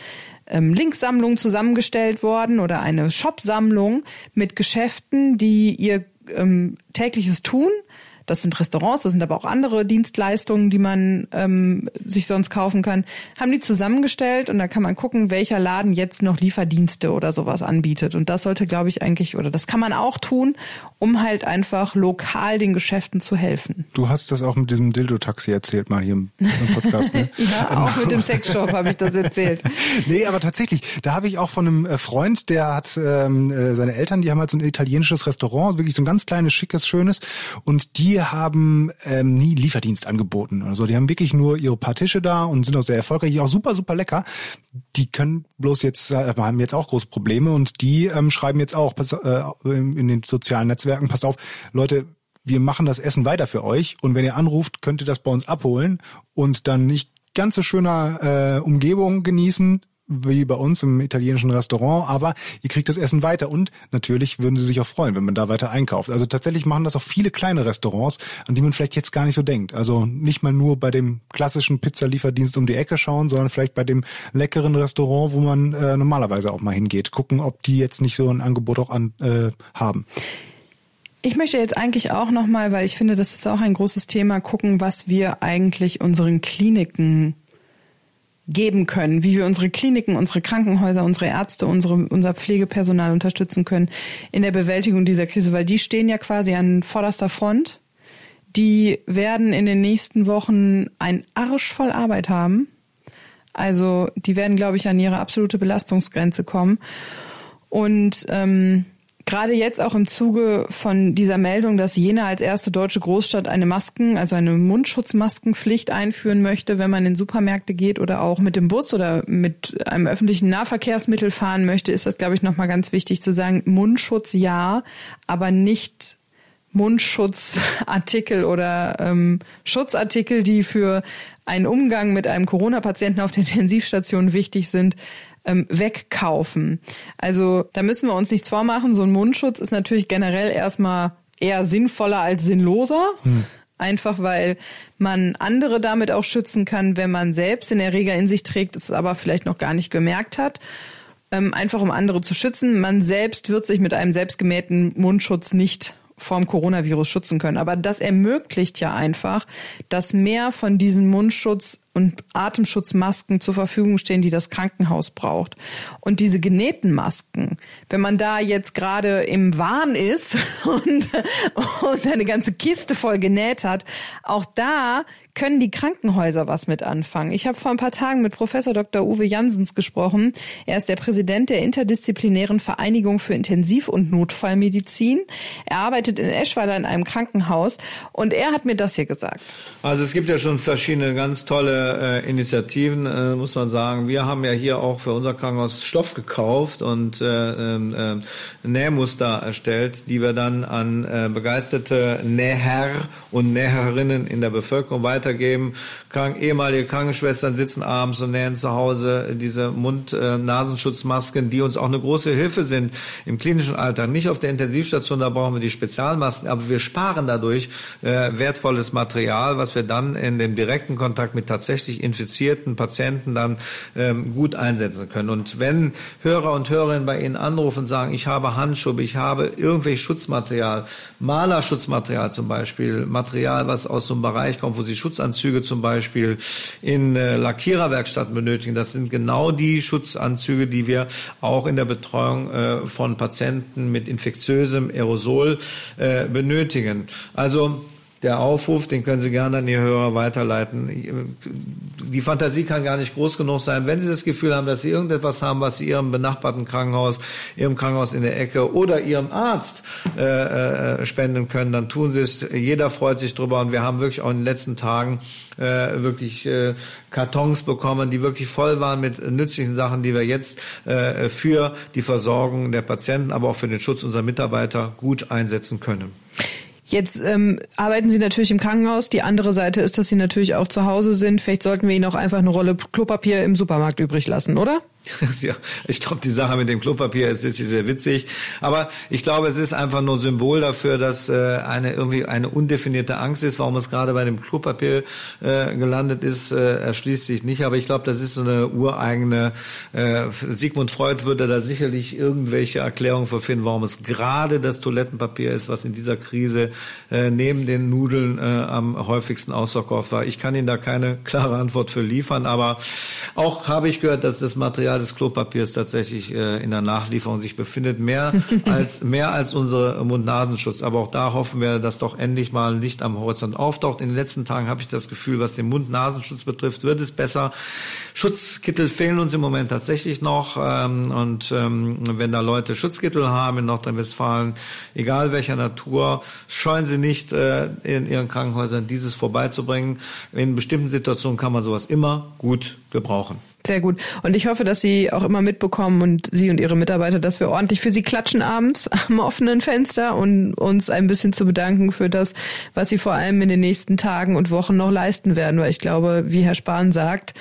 ähm, Linksammlung zusammengestellt worden oder eine Shopsammlung mit Geschäften, die ihr ähm, tägliches Tun das sind Restaurants, das sind aber auch andere Dienstleistungen, die man ähm, sich sonst kaufen kann, haben die zusammengestellt und da kann man gucken, welcher Laden jetzt noch Lieferdienste oder sowas anbietet. Und das sollte, glaube ich, eigentlich, oder das kann man auch tun, um halt einfach lokal den Geschäften zu helfen. Du hast das auch mit diesem Dildo-Taxi erzählt, mal hier im, im Podcast. Ne? [laughs] ja, auch mit dem Sexshop habe ich das erzählt. [laughs] nee, aber tatsächlich, da habe ich auch von einem äh, Freund, der hat ähm, äh, seine Eltern, die haben halt so ein italienisches Restaurant, wirklich so ein ganz kleines, schickes, schönes. Und die haben ähm, nie Lieferdienst angeboten oder so. Die haben wirklich nur ihre paar Tische da und sind auch sehr erfolgreich, auch super, super lecker. Die können bloß jetzt, äh, haben jetzt auch große Probleme und die ähm, schreiben jetzt auch pass, äh, in den sozialen Netzwerken, passt auf, Leute, wir machen das Essen weiter für euch und wenn ihr anruft, könnt ihr das bei uns abholen und dann nicht ganz so schöner äh, Umgebung genießen, wie bei uns im italienischen Restaurant, aber ihr kriegt das Essen weiter und natürlich würden sie sich auch freuen, wenn man da weiter einkauft. Also tatsächlich machen das auch viele kleine Restaurants, an die man vielleicht jetzt gar nicht so denkt. Also nicht mal nur bei dem klassischen Pizzalieferdienst um die Ecke schauen, sondern vielleicht bei dem leckeren Restaurant, wo man äh, normalerweise auch mal hingeht, gucken, ob die jetzt nicht so ein Angebot auch an, äh, haben. Ich möchte jetzt eigentlich auch nochmal, weil ich finde, das ist auch ein großes Thema, gucken, was wir eigentlich unseren Kliniken geben können, wie wir unsere Kliniken, unsere Krankenhäuser, unsere Ärzte, unsere, unser Pflegepersonal unterstützen können in der Bewältigung dieser Krise, weil die stehen ja quasi an vorderster Front. Die werden in den nächsten Wochen ein Arsch voll Arbeit haben. Also die werden, glaube ich, an ihre absolute Belastungsgrenze kommen. Und ähm, gerade jetzt auch im Zuge von dieser Meldung, dass Jena als erste deutsche Großstadt eine Masken, also eine Mundschutzmaskenpflicht einführen möchte, wenn man in Supermärkte geht oder auch mit dem Bus oder mit einem öffentlichen Nahverkehrsmittel fahren möchte, ist das, glaube ich, nochmal ganz wichtig zu sagen, Mundschutz ja, aber nicht Mundschutzartikel oder ähm, Schutzartikel, die für einen Umgang mit einem Corona-Patienten auf der [laughs] Intensivstation wichtig sind, ähm, wegkaufen. Also da müssen wir uns nichts vormachen. So ein Mundschutz ist natürlich generell erstmal eher sinnvoller als sinnloser. Hm. Einfach weil man andere damit auch schützen kann, wenn man selbst den Erreger in sich trägt, es aber vielleicht noch gar nicht gemerkt hat. Ähm, einfach um andere zu schützen. Man selbst wird sich mit einem selbstgemähten Mundschutz nicht vorm Coronavirus schützen können. Aber das ermöglicht ja einfach, dass mehr von diesen Mundschutz und Atemschutzmasken zur Verfügung stehen, die das Krankenhaus braucht. Und diese genähten Masken, wenn man da jetzt gerade im Wahn ist [laughs] und, und eine ganze Kiste voll genäht hat, auch da können die Krankenhäuser was mit anfangen. Ich habe vor ein paar Tagen mit Professor Dr. Uwe Jansens gesprochen. Er ist der Präsident der interdisziplinären Vereinigung für Intensiv- und Notfallmedizin. Er arbeitet in Eschweiler in einem Krankenhaus und er hat mir das hier gesagt. Also es gibt ja schon verschiedene ganz tolle äh, Initiativen, äh, muss man sagen. Wir haben ja hier auch für unser Krankenhaus Stoff gekauft und äh, äh, Nähmuster erstellt, die wir dann an äh, begeisterte Näher und Näherinnen in der Bevölkerung weiter weitergeben. Krank, ehemalige Krankenschwestern sitzen abends und nähen zu Hause diese Mund-Nasenschutzmasken, die uns auch eine große Hilfe sind im klinischen Alltag. Nicht auf der Intensivstation, da brauchen wir die Spezialmasken, aber wir sparen dadurch äh, wertvolles Material, was wir dann in dem direkten Kontakt mit tatsächlich infizierten Patienten dann ähm, gut einsetzen können. Und wenn Hörer und Hörerinnen bei Ihnen anrufen und sagen, ich habe Handschuhe, ich habe irgendwelches Schutzmaterial, Malerschutzmaterial zum Beispiel, Material, was aus so einem Bereich kommt, wo Sie Schutz Schutzanzüge zum Beispiel in äh, Lackiererwerkstätten benötigen. Das sind genau die Schutzanzüge, die wir auch in der Betreuung äh, von Patienten mit infektiösem Aerosol äh, benötigen. Also der Aufruf, den können Sie gerne an Ihr Hörer weiterleiten. Die Fantasie kann gar nicht groß genug sein. Wenn Sie das Gefühl haben, dass Sie irgendetwas haben, was Sie Ihrem benachbarten Krankenhaus, Ihrem Krankenhaus in der Ecke oder Ihrem Arzt äh, äh, spenden können, dann tun Sie es. Jeder freut sich drüber und wir haben wirklich auch in den letzten Tagen äh, wirklich äh, Kartons bekommen, die wirklich voll waren mit nützlichen Sachen, die wir jetzt äh, für die Versorgung der Patienten, aber auch für den Schutz unserer Mitarbeiter gut einsetzen können. Jetzt ähm, arbeiten Sie natürlich im Krankenhaus. Die andere Seite ist, dass Sie natürlich auch zu Hause sind. Vielleicht sollten wir Ihnen auch einfach eine Rolle Klopapier im Supermarkt übrig lassen, oder? [laughs] Ja, ich glaube, die Sache mit dem Klopapier ist, ist sehr witzig. Aber ich glaube, es ist einfach nur Symbol dafür, dass äh, eine irgendwie eine undefinierte Angst ist. Warum es gerade bei dem Klopapier äh, gelandet ist, äh, erschließt sich nicht. Aber ich glaube, das ist so eine ureigene. Äh, Sigmund Freud würde da sicherlich irgendwelche Erklärungen für finden, warum es gerade das Toilettenpapier ist, was in dieser Krise äh, neben den Nudeln äh, am häufigsten ausverkauft war. Ich kann Ihnen da keine klare Antwort für liefern. Aber auch habe ich gehört, dass das Material des Klopapiers tatsächlich äh, in der Nachlieferung sich befindet, mehr [laughs] als mehr als unsere Mund-Nasenschutz. Aber auch da hoffen wir, dass doch endlich mal Licht am Horizont auftaucht. In den letzten Tagen habe ich das Gefühl, was den Mund-Nasenschutz betrifft, wird es besser. Schutzkittel fehlen uns im Moment tatsächlich noch. Ähm, und ähm, wenn da Leute Schutzkittel haben in Nordrhein-Westfalen, egal welcher Natur, scheuen Sie nicht äh, in Ihren Krankenhäusern dieses vorbeizubringen. In bestimmten Situationen kann man sowas immer gut gebrauchen. Sehr gut. Und ich hoffe, dass Sie auch immer mitbekommen und Sie und Ihre Mitarbeiter, dass wir ordentlich für Sie klatschen abends [laughs] am offenen Fenster und uns ein bisschen zu bedanken für das, was Sie vor allem in den nächsten Tagen und Wochen noch leisten werden. Weil ich glaube, wie Herr Spahn sagt,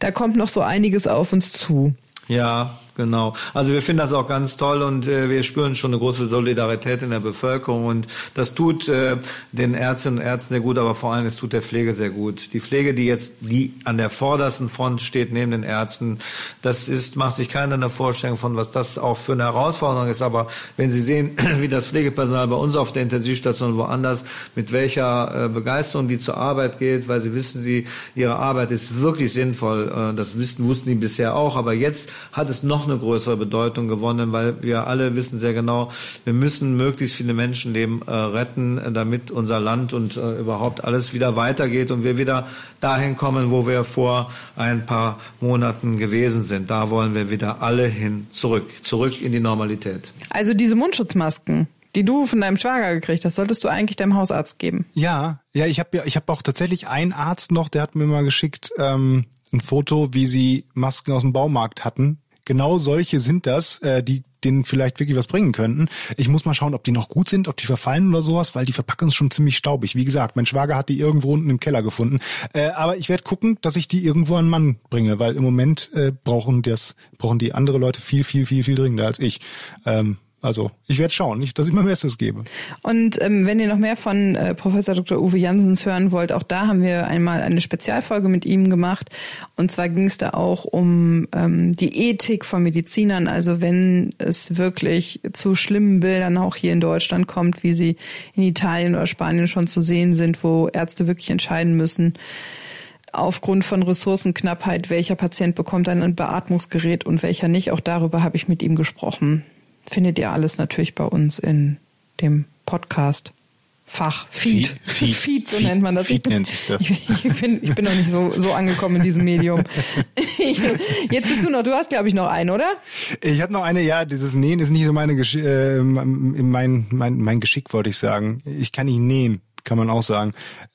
da kommt noch so einiges auf uns zu. Ja, Genau. Also wir finden das auch ganz toll und äh, wir spüren schon eine große Solidarität in der Bevölkerung und das tut äh, den Ärztinnen und Ärzten sehr gut, aber vor allem es tut der Pflege sehr gut. Die Pflege, die jetzt die an der vordersten Front steht neben den Ärzten, das ist macht sich keiner eine Vorstellung von, was das auch für eine Herausforderung ist. Aber wenn Sie sehen, [clears throat] wie das Pflegepersonal bei uns auf der Intensivstation woanders mit welcher äh, Begeisterung die zur Arbeit geht, weil sie wissen, sie ihre Arbeit ist wirklich sinnvoll. Äh, das wissen wussten die bisher auch, aber jetzt hat es noch eine größere Bedeutung gewonnen, weil wir alle wissen sehr genau, wir müssen möglichst viele Menschenleben äh, retten, damit unser Land und äh, überhaupt alles wieder weitergeht und wir wieder dahin kommen, wo wir vor ein paar Monaten gewesen sind. Da wollen wir wieder alle hin zurück, zurück in die Normalität. Also diese Mundschutzmasken die du von deinem Schwager gekriegt hast, solltest du eigentlich deinem Hausarzt geben. Ja, ja, ich habe ja, ich habe auch tatsächlich einen Arzt noch, der hat mir mal geschickt ähm, ein Foto, wie sie Masken aus dem Baumarkt hatten genau solche sind das, äh, die denen vielleicht wirklich was bringen könnten. Ich muss mal schauen, ob die noch gut sind, ob die verfallen oder sowas, weil die Verpackung ist schon ziemlich staubig. Wie gesagt, mein Schwager hat die irgendwo unten im Keller gefunden. Äh, aber ich werde gucken, dass ich die irgendwo an Mann bringe, weil im Moment äh, brauchen das brauchen die andere Leute viel, viel, viel, viel dringender als ich. Ähm, also ich werde schauen, nicht, dass ich mein Bestes gebe. Und ähm, wenn ihr noch mehr von äh, Professor Dr. Uwe Jansens hören wollt, auch da haben wir einmal eine Spezialfolge mit ihm gemacht. Und zwar ging es da auch um ähm, die Ethik von Medizinern. Also wenn es wirklich zu schlimmen Bildern auch hier in Deutschland kommt, wie sie in Italien oder Spanien schon zu sehen sind, wo Ärzte wirklich entscheiden müssen, aufgrund von Ressourcenknappheit, welcher Patient bekommt ein Beatmungsgerät und welcher nicht. Auch darüber habe ich mit ihm gesprochen. Findet ihr alles natürlich bei uns in dem Podcast. Fach, Feed. Feed, Feed, [laughs] so nennt man das. Feed nennt sich das. Ich, ich, bin, ich bin noch nicht so, so angekommen in diesem Medium. Ich, [laughs] jetzt bist du noch, du hast glaube ich noch einen, oder? Ich habe noch eine, ja, dieses Nähen ist nicht so meine äh, mein, mein, mein Geschick, wollte ich sagen. Ich kann nicht nähen kann man auch sagen.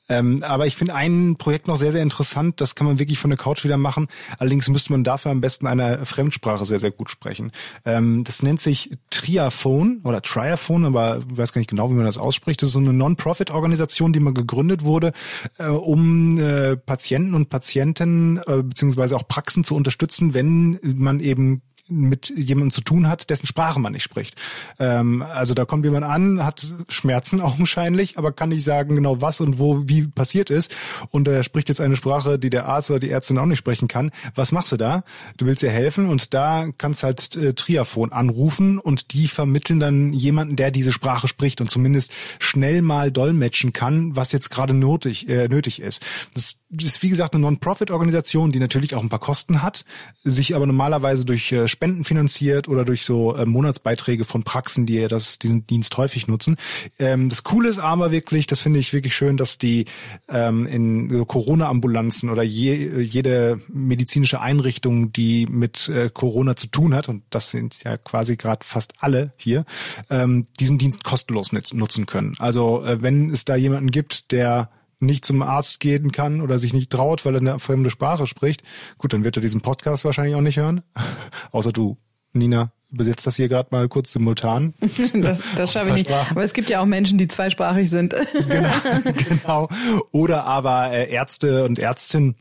Ähm, aber ich finde ein Projekt noch sehr, sehr interessant. Das kann man wirklich von der Couch wieder machen. Allerdings müsste man dafür am besten eine Fremdsprache sehr, sehr gut sprechen. Ähm, das nennt sich Triaphone oder Triaphone, aber ich weiß gar nicht genau, wie man das ausspricht. Das ist so eine Non-Profit-Organisation, die mal gegründet wurde, äh, um äh, Patienten und Patienten äh, beziehungsweise auch Praxen zu unterstützen, wenn man eben mit jemandem zu tun hat, dessen Sprache man nicht spricht. Ähm, also da kommt jemand an, hat Schmerzen [laughs] augenscheinlich, aber kann nicht sagen genau was und wo, wie passiert ist. Und er spricht jetzt eine Sprache, die der Arzt oder die Ärztin auch nicht sprechen kann. Was machst du da? Du willst ihr helfen und da kannst halt äh, Triaphon anrufen und die vermitteln dann jemanden, der diese Sprache spricht und zumindest schnell mal dolmetschen kann, was jetzt gerade nötig, äh, nötig ist. Das ist wie gesagt eine Non-Profit-Organisation, die natürlich auch ein paar Kosten hat, sich aber normalerweise durch äh, Spenden finanziert oder durch so äh, Monatsbeiträge von Praxen, die das, diesen Dienst häufig nutzen. Ähm, das Coole ist aber wirklich, das finde ich wirklich schön, dass die ähm, in so Corona-Ambulanzen oder je, jede medizinische Einrichtung, die mit äh, Corona zu tun hat, und das sind ja quasi gerade fast alle hier, ähm, diesen Dienst kostenlos nutzen können. Also äh, wenn es da jemanden gibt, der nicht zum Arzt gehen kann oder sich nicht traut, weil er eine fremde Sprache spricht, gut, dann wird er diesen Podcast wahrscheinlich auch nicht hören. [laughs] Außer du, Nina, übersetzt das hier gerade mal kurz simultan. [laughs] das das schaffe ich nicht. Aber es gibt ja auch Menschen, die zweisprachig sind. genau, [laughs] genau. Oder aber äh, Ärzte und Ärztinnen,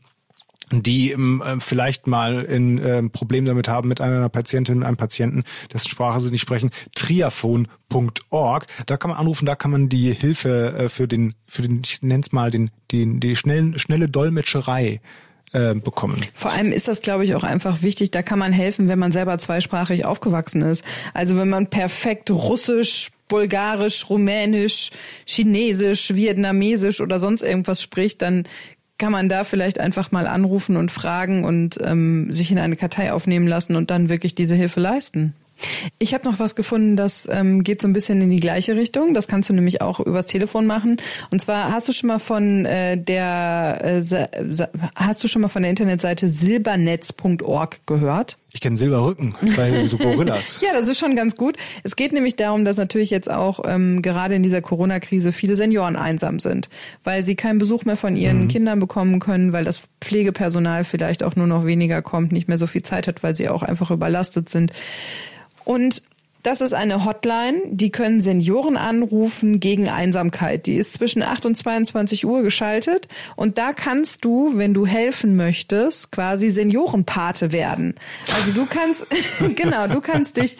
die ähm, äh, vielleicht mal ein äh, Problem damit haben mit einer Patientin, einem Patienten, dessen Sprache sie nicht sprechen, triaphon.org. Da kann man anrufen, da kann man die Hilfe äh, für den, für den, ich nenne es mal, den, den, die schnellen, schnelle Dolmetscherei äh, bekommen. Vor allem ist das, glaube ich, auch einfach wichtig. Da kann man helfen, wenn man selber zweisprachig aufgewachsen ist. Also wenn man perfekt Russisch, Bulgarisch, Rumänisch, Chinesisch, Vietnamesisch oder sonst irgendwas spricht, dann kann man da vielleicht einfach mal anrufen und fragen und ähm, sich in eine Kartei aufnehmen lassen und dann wirklich diese Hilfe leisten. Ich habe noch was gefunden, das ähm, geht so ein bisschen in die gleiche Richtung. Das kannst du nämlich auch übers Telefon machen. Und zwar hast du schon mal von äh, der äh, hast du schon mal von der Internetseite silbernetz.org gehört? Ich kenne Silberrücken bei [laughs] so Gorillas. ja, das ist schon ganz gut. Es geht nämlich darum, dass natürlich jetzt auch ähm, gerade in dieser Corona-Krise viele Senioren einsam sind, weil sie keinen Besuch mehr von ihren mhm. Kindern bekommen können, weil das Pflegepersonal vielleicht auch nur noch weniger kommt, nicht mehr so viel Zeit hat, weil sie auch einfach überlastet sind. Und das ist eine Hotline, die können Senioren anrufen gegen Einsamkeit. Die ist zwischen 8 und 22 Uhr geschaltet und da kannst du, wenn du helfen möchtest, quasi Seniorenpate werden. Also du kannst, [laughs] genau, du kannst dich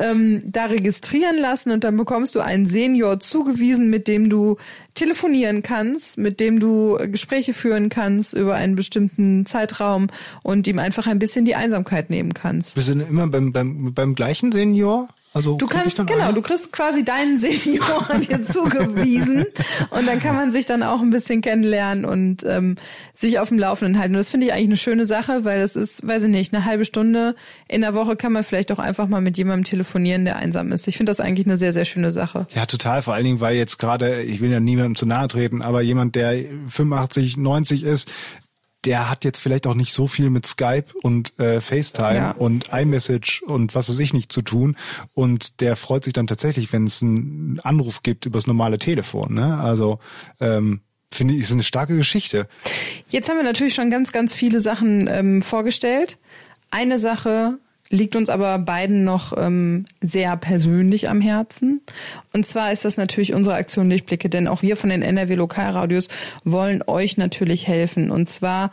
ähm, da registrieren lassen und dann bekommst du einen Senior zugewiesen, mit dem du telefonieren kannst, mit dem du Gespräche führen kannst über einen bestimmten Zeitraum und ihm einfach ein bisschen die Einsamkeit nehmen kannst. Wir sind immer beim, beim, beim gleichen Senior? Also du kannst genau, ein? du kriegst quasi deinen Senior [laughs] dir zugewiesen und dann kann man sich dann auch ein bisschen kennenlernen und ähm, sich auf dem Laufenden halten. Und das finde ich eigentlich eine schöne Sache, weil das ist, weiß ich nicht, eine halbe Stunde in der Woche kann man vielleicht auch einfach mal mit jemandem telefonieren, der einsam ist. Ich finde das eigentlich eine sehr, sehr schöne Sache. Ja, total. Vor allen Dingen, weil jetzt gerade, ich will ja niemandem zu nahe treten, aber jemand, der 85, 90 ist, der hat jetzt vielleicht auch nicht so viel mit Skype und äh, FaceTime ja. und iMessage und was weiß ich nicht zu tun. Und der freut sich dann tatsächlich, wenn es einen Anruf gibt übers normale Telefon. Ne? Also ähm, finde ich, ist eine starke Geschichte. Jetzt haben wir natürlich schon ganz, ganz viele Sachen ähm, vorgestellt. Eine Sache liegt uns aber beiden noch ähm, sehr persönlich am Herzen. Und zwar ist das natürlich unsere Aktion Lichtblicke, denn auch wir von den NRW Lokalradios wollen euch natürlich helfen. Und zwar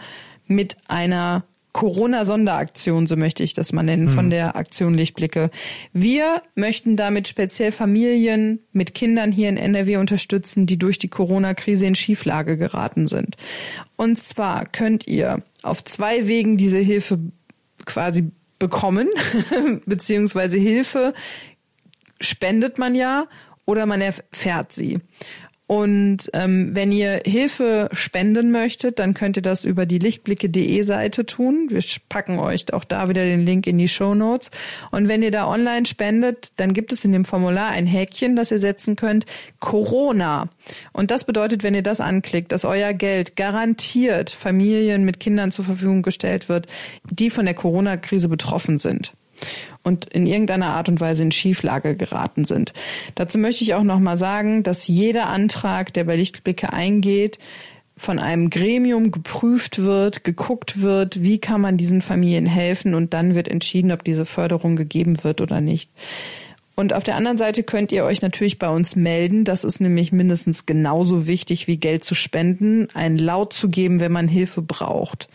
mit einer Corona-Sonderaktion, so möchte ich das mal nennen, von mhm. der Aktion Lichtblicke. Wir möchten damit speziell Familien mit Kindern hier in NRW unterstützen, die durch die Corona-Krise in Schieflage geraten sind. Und zwar könnt ihr auf zwei Wegen diese Hilfe quasi bekommen, [laughs] beziehungsweise Hilfe spendet man ja oder man erfährt sie. Und ähm, wenn ihr Hilfe spenden möchtet, dann könnt ihr das über die lichtblicke.de Seite tun. Wir packen euch auch da wieder den Link in die Show Notes. Und wenn ihr da online spendet, dann gibt es in dem Formular ein Häkchen, das ihr setzen könnt, Corona. Und das bedeutet, wenn ihr das anklickt, dass euer Geld garantiert Familien mit Kindern zur Verfügung gestellt wird, die von der Corona-Krise betroffen sind und in irgendeiner Art und Weise in Schieflage geraten sind. Dazu möchte ich auch noch mal sagen, dass jeder Antrag, der bei Lichtblicke eingeht, von einem Gremium geprüft wird, geguckt wird, wie kann man diesen Familien helfen und dann wird entschieden, ob diese Förderung gegeben wird oder nicht. Und auf der anderen Seite könnt ihr euch natürlich bei uns melden. Das ist nämlich mindestens genauso wichtig wie Geld zu spenden, einen Laut zu geben, wenn man Hilfe braucht,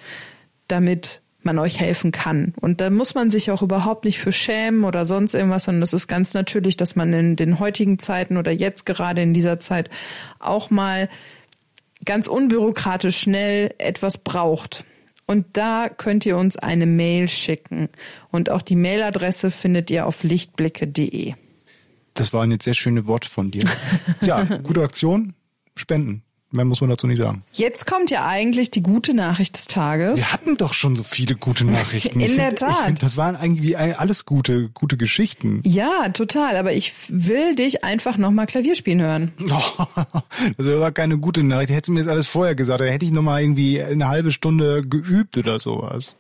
damit man euch helfen kann. Und da muss man sich auch überhaupt nicht für schämen oder sonst irgendwas, sondern es ist ganz natürlich, dass man in den heutigen Zeiten oder jetzt gerade in dieser Zeit auch mal ganz unbürokratisch schnell etwas braucht. Und da könnt ihr uns eine Mail schicken. Und auch die Mailadresse findet ihr auf lichtblicke.de. Das waren jetzt sehr schöne Worte von dir. ja, gute Aktion. Spenden. Mehr muss man dazu nicht sagen. Jetzt kommt ja eigentlich die gute Nachricht des Tages. Wir hatten doch schon so viele gute Nachrichten. [laughs] In ich der find, Tat. Ich find, das waren eigentlich alles gute, gute Geschichten. Ja, total. Aber ich will dich einfach nochmal Klavier spielen hören. [laughs] das war keine gute Nachricht. Hättest du mir das alles vorher gesagt, dann hätte ich nochmal irgendwie eine halbe Stunde geübt oder sowas.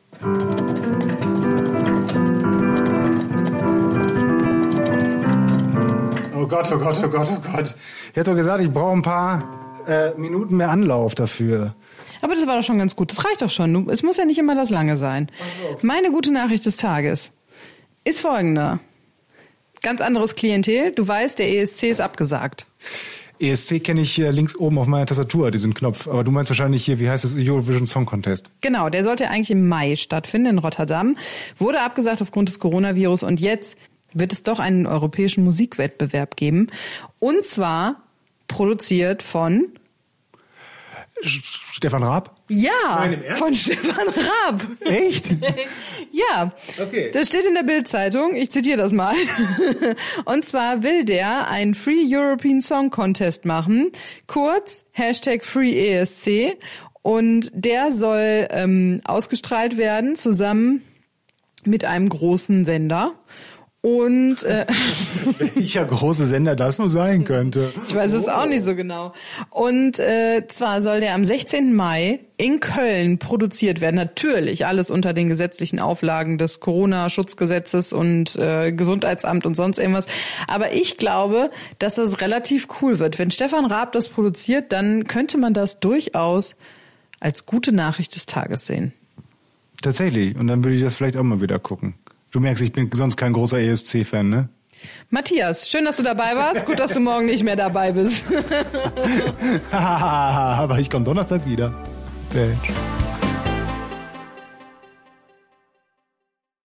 Oh Gott, oh Gott, oh Gott, oh Gott. Ich hätte doch gesagt, ich brauche ein paar äh, Minuten mehr Anlauf dafür. Aber das war doch schon ganz gut. Das reicht doch schon. Es muss ja nicht immer das Lange sein. So. Meine gute Nachricht des Tages ist folgende. Ganz anderes Klientel. Du weißt, der ESC ist abgesagt. ESC kenne ich hier links oben auf meiner Tastatur, diesen Knopf. Aber du meinst wahrscheinlich hier, wie heißt es, Eurovision Song Contest? Genau, der sollte eigentlich im Mai stattfinden in Rotterdam. Wurde abgesagt aufgrund des Coronavirus und jetzt wird es doch einen europäischen Musikwettbewerb geben. Und zwar produziert von Stefan Raab? Ja, von [laughs] Stefan Raab. Echt? [laughs] ja. Okay. Das steht in der Bild-Zeitung. Ich zitiere das mal. [laughs] Und zwar will der einen Free European Song Contest machen. Kurz, Hashtag FreeESC. Und der soll ähm, ausgestrahlt werden zusammen mit einem großen Sender. Und äh, [laughs] welcher große Sender das wohl sein könnte. Ich weiß es auch nicht so genau. Und äh, zwar soll der am 16. Mai in Köln produziert werden. Natürlich alles unter den gesetzlichen Auflagen des Corona-Schutzgesetzes und äh, Gesundheitsamt und sonst irgendwas. Aber ich glaube, dass das relativ cool wird. Wenn Stefan Raab das produziert, dann könnte man das durchaus als gute Nachricht des Tages sehen. Tatsächlich. Und dann würde ich das vielleicht auch mal wieder gucken. Du merkst, ich bin sonst kein großer ESC-Fan, ne? Matthias, schön, dass du dabei warst. Gut, dass du morgen nicht mehr dabei bist. [laughs] Aber ich komme Donnerstag wieder. Mensch.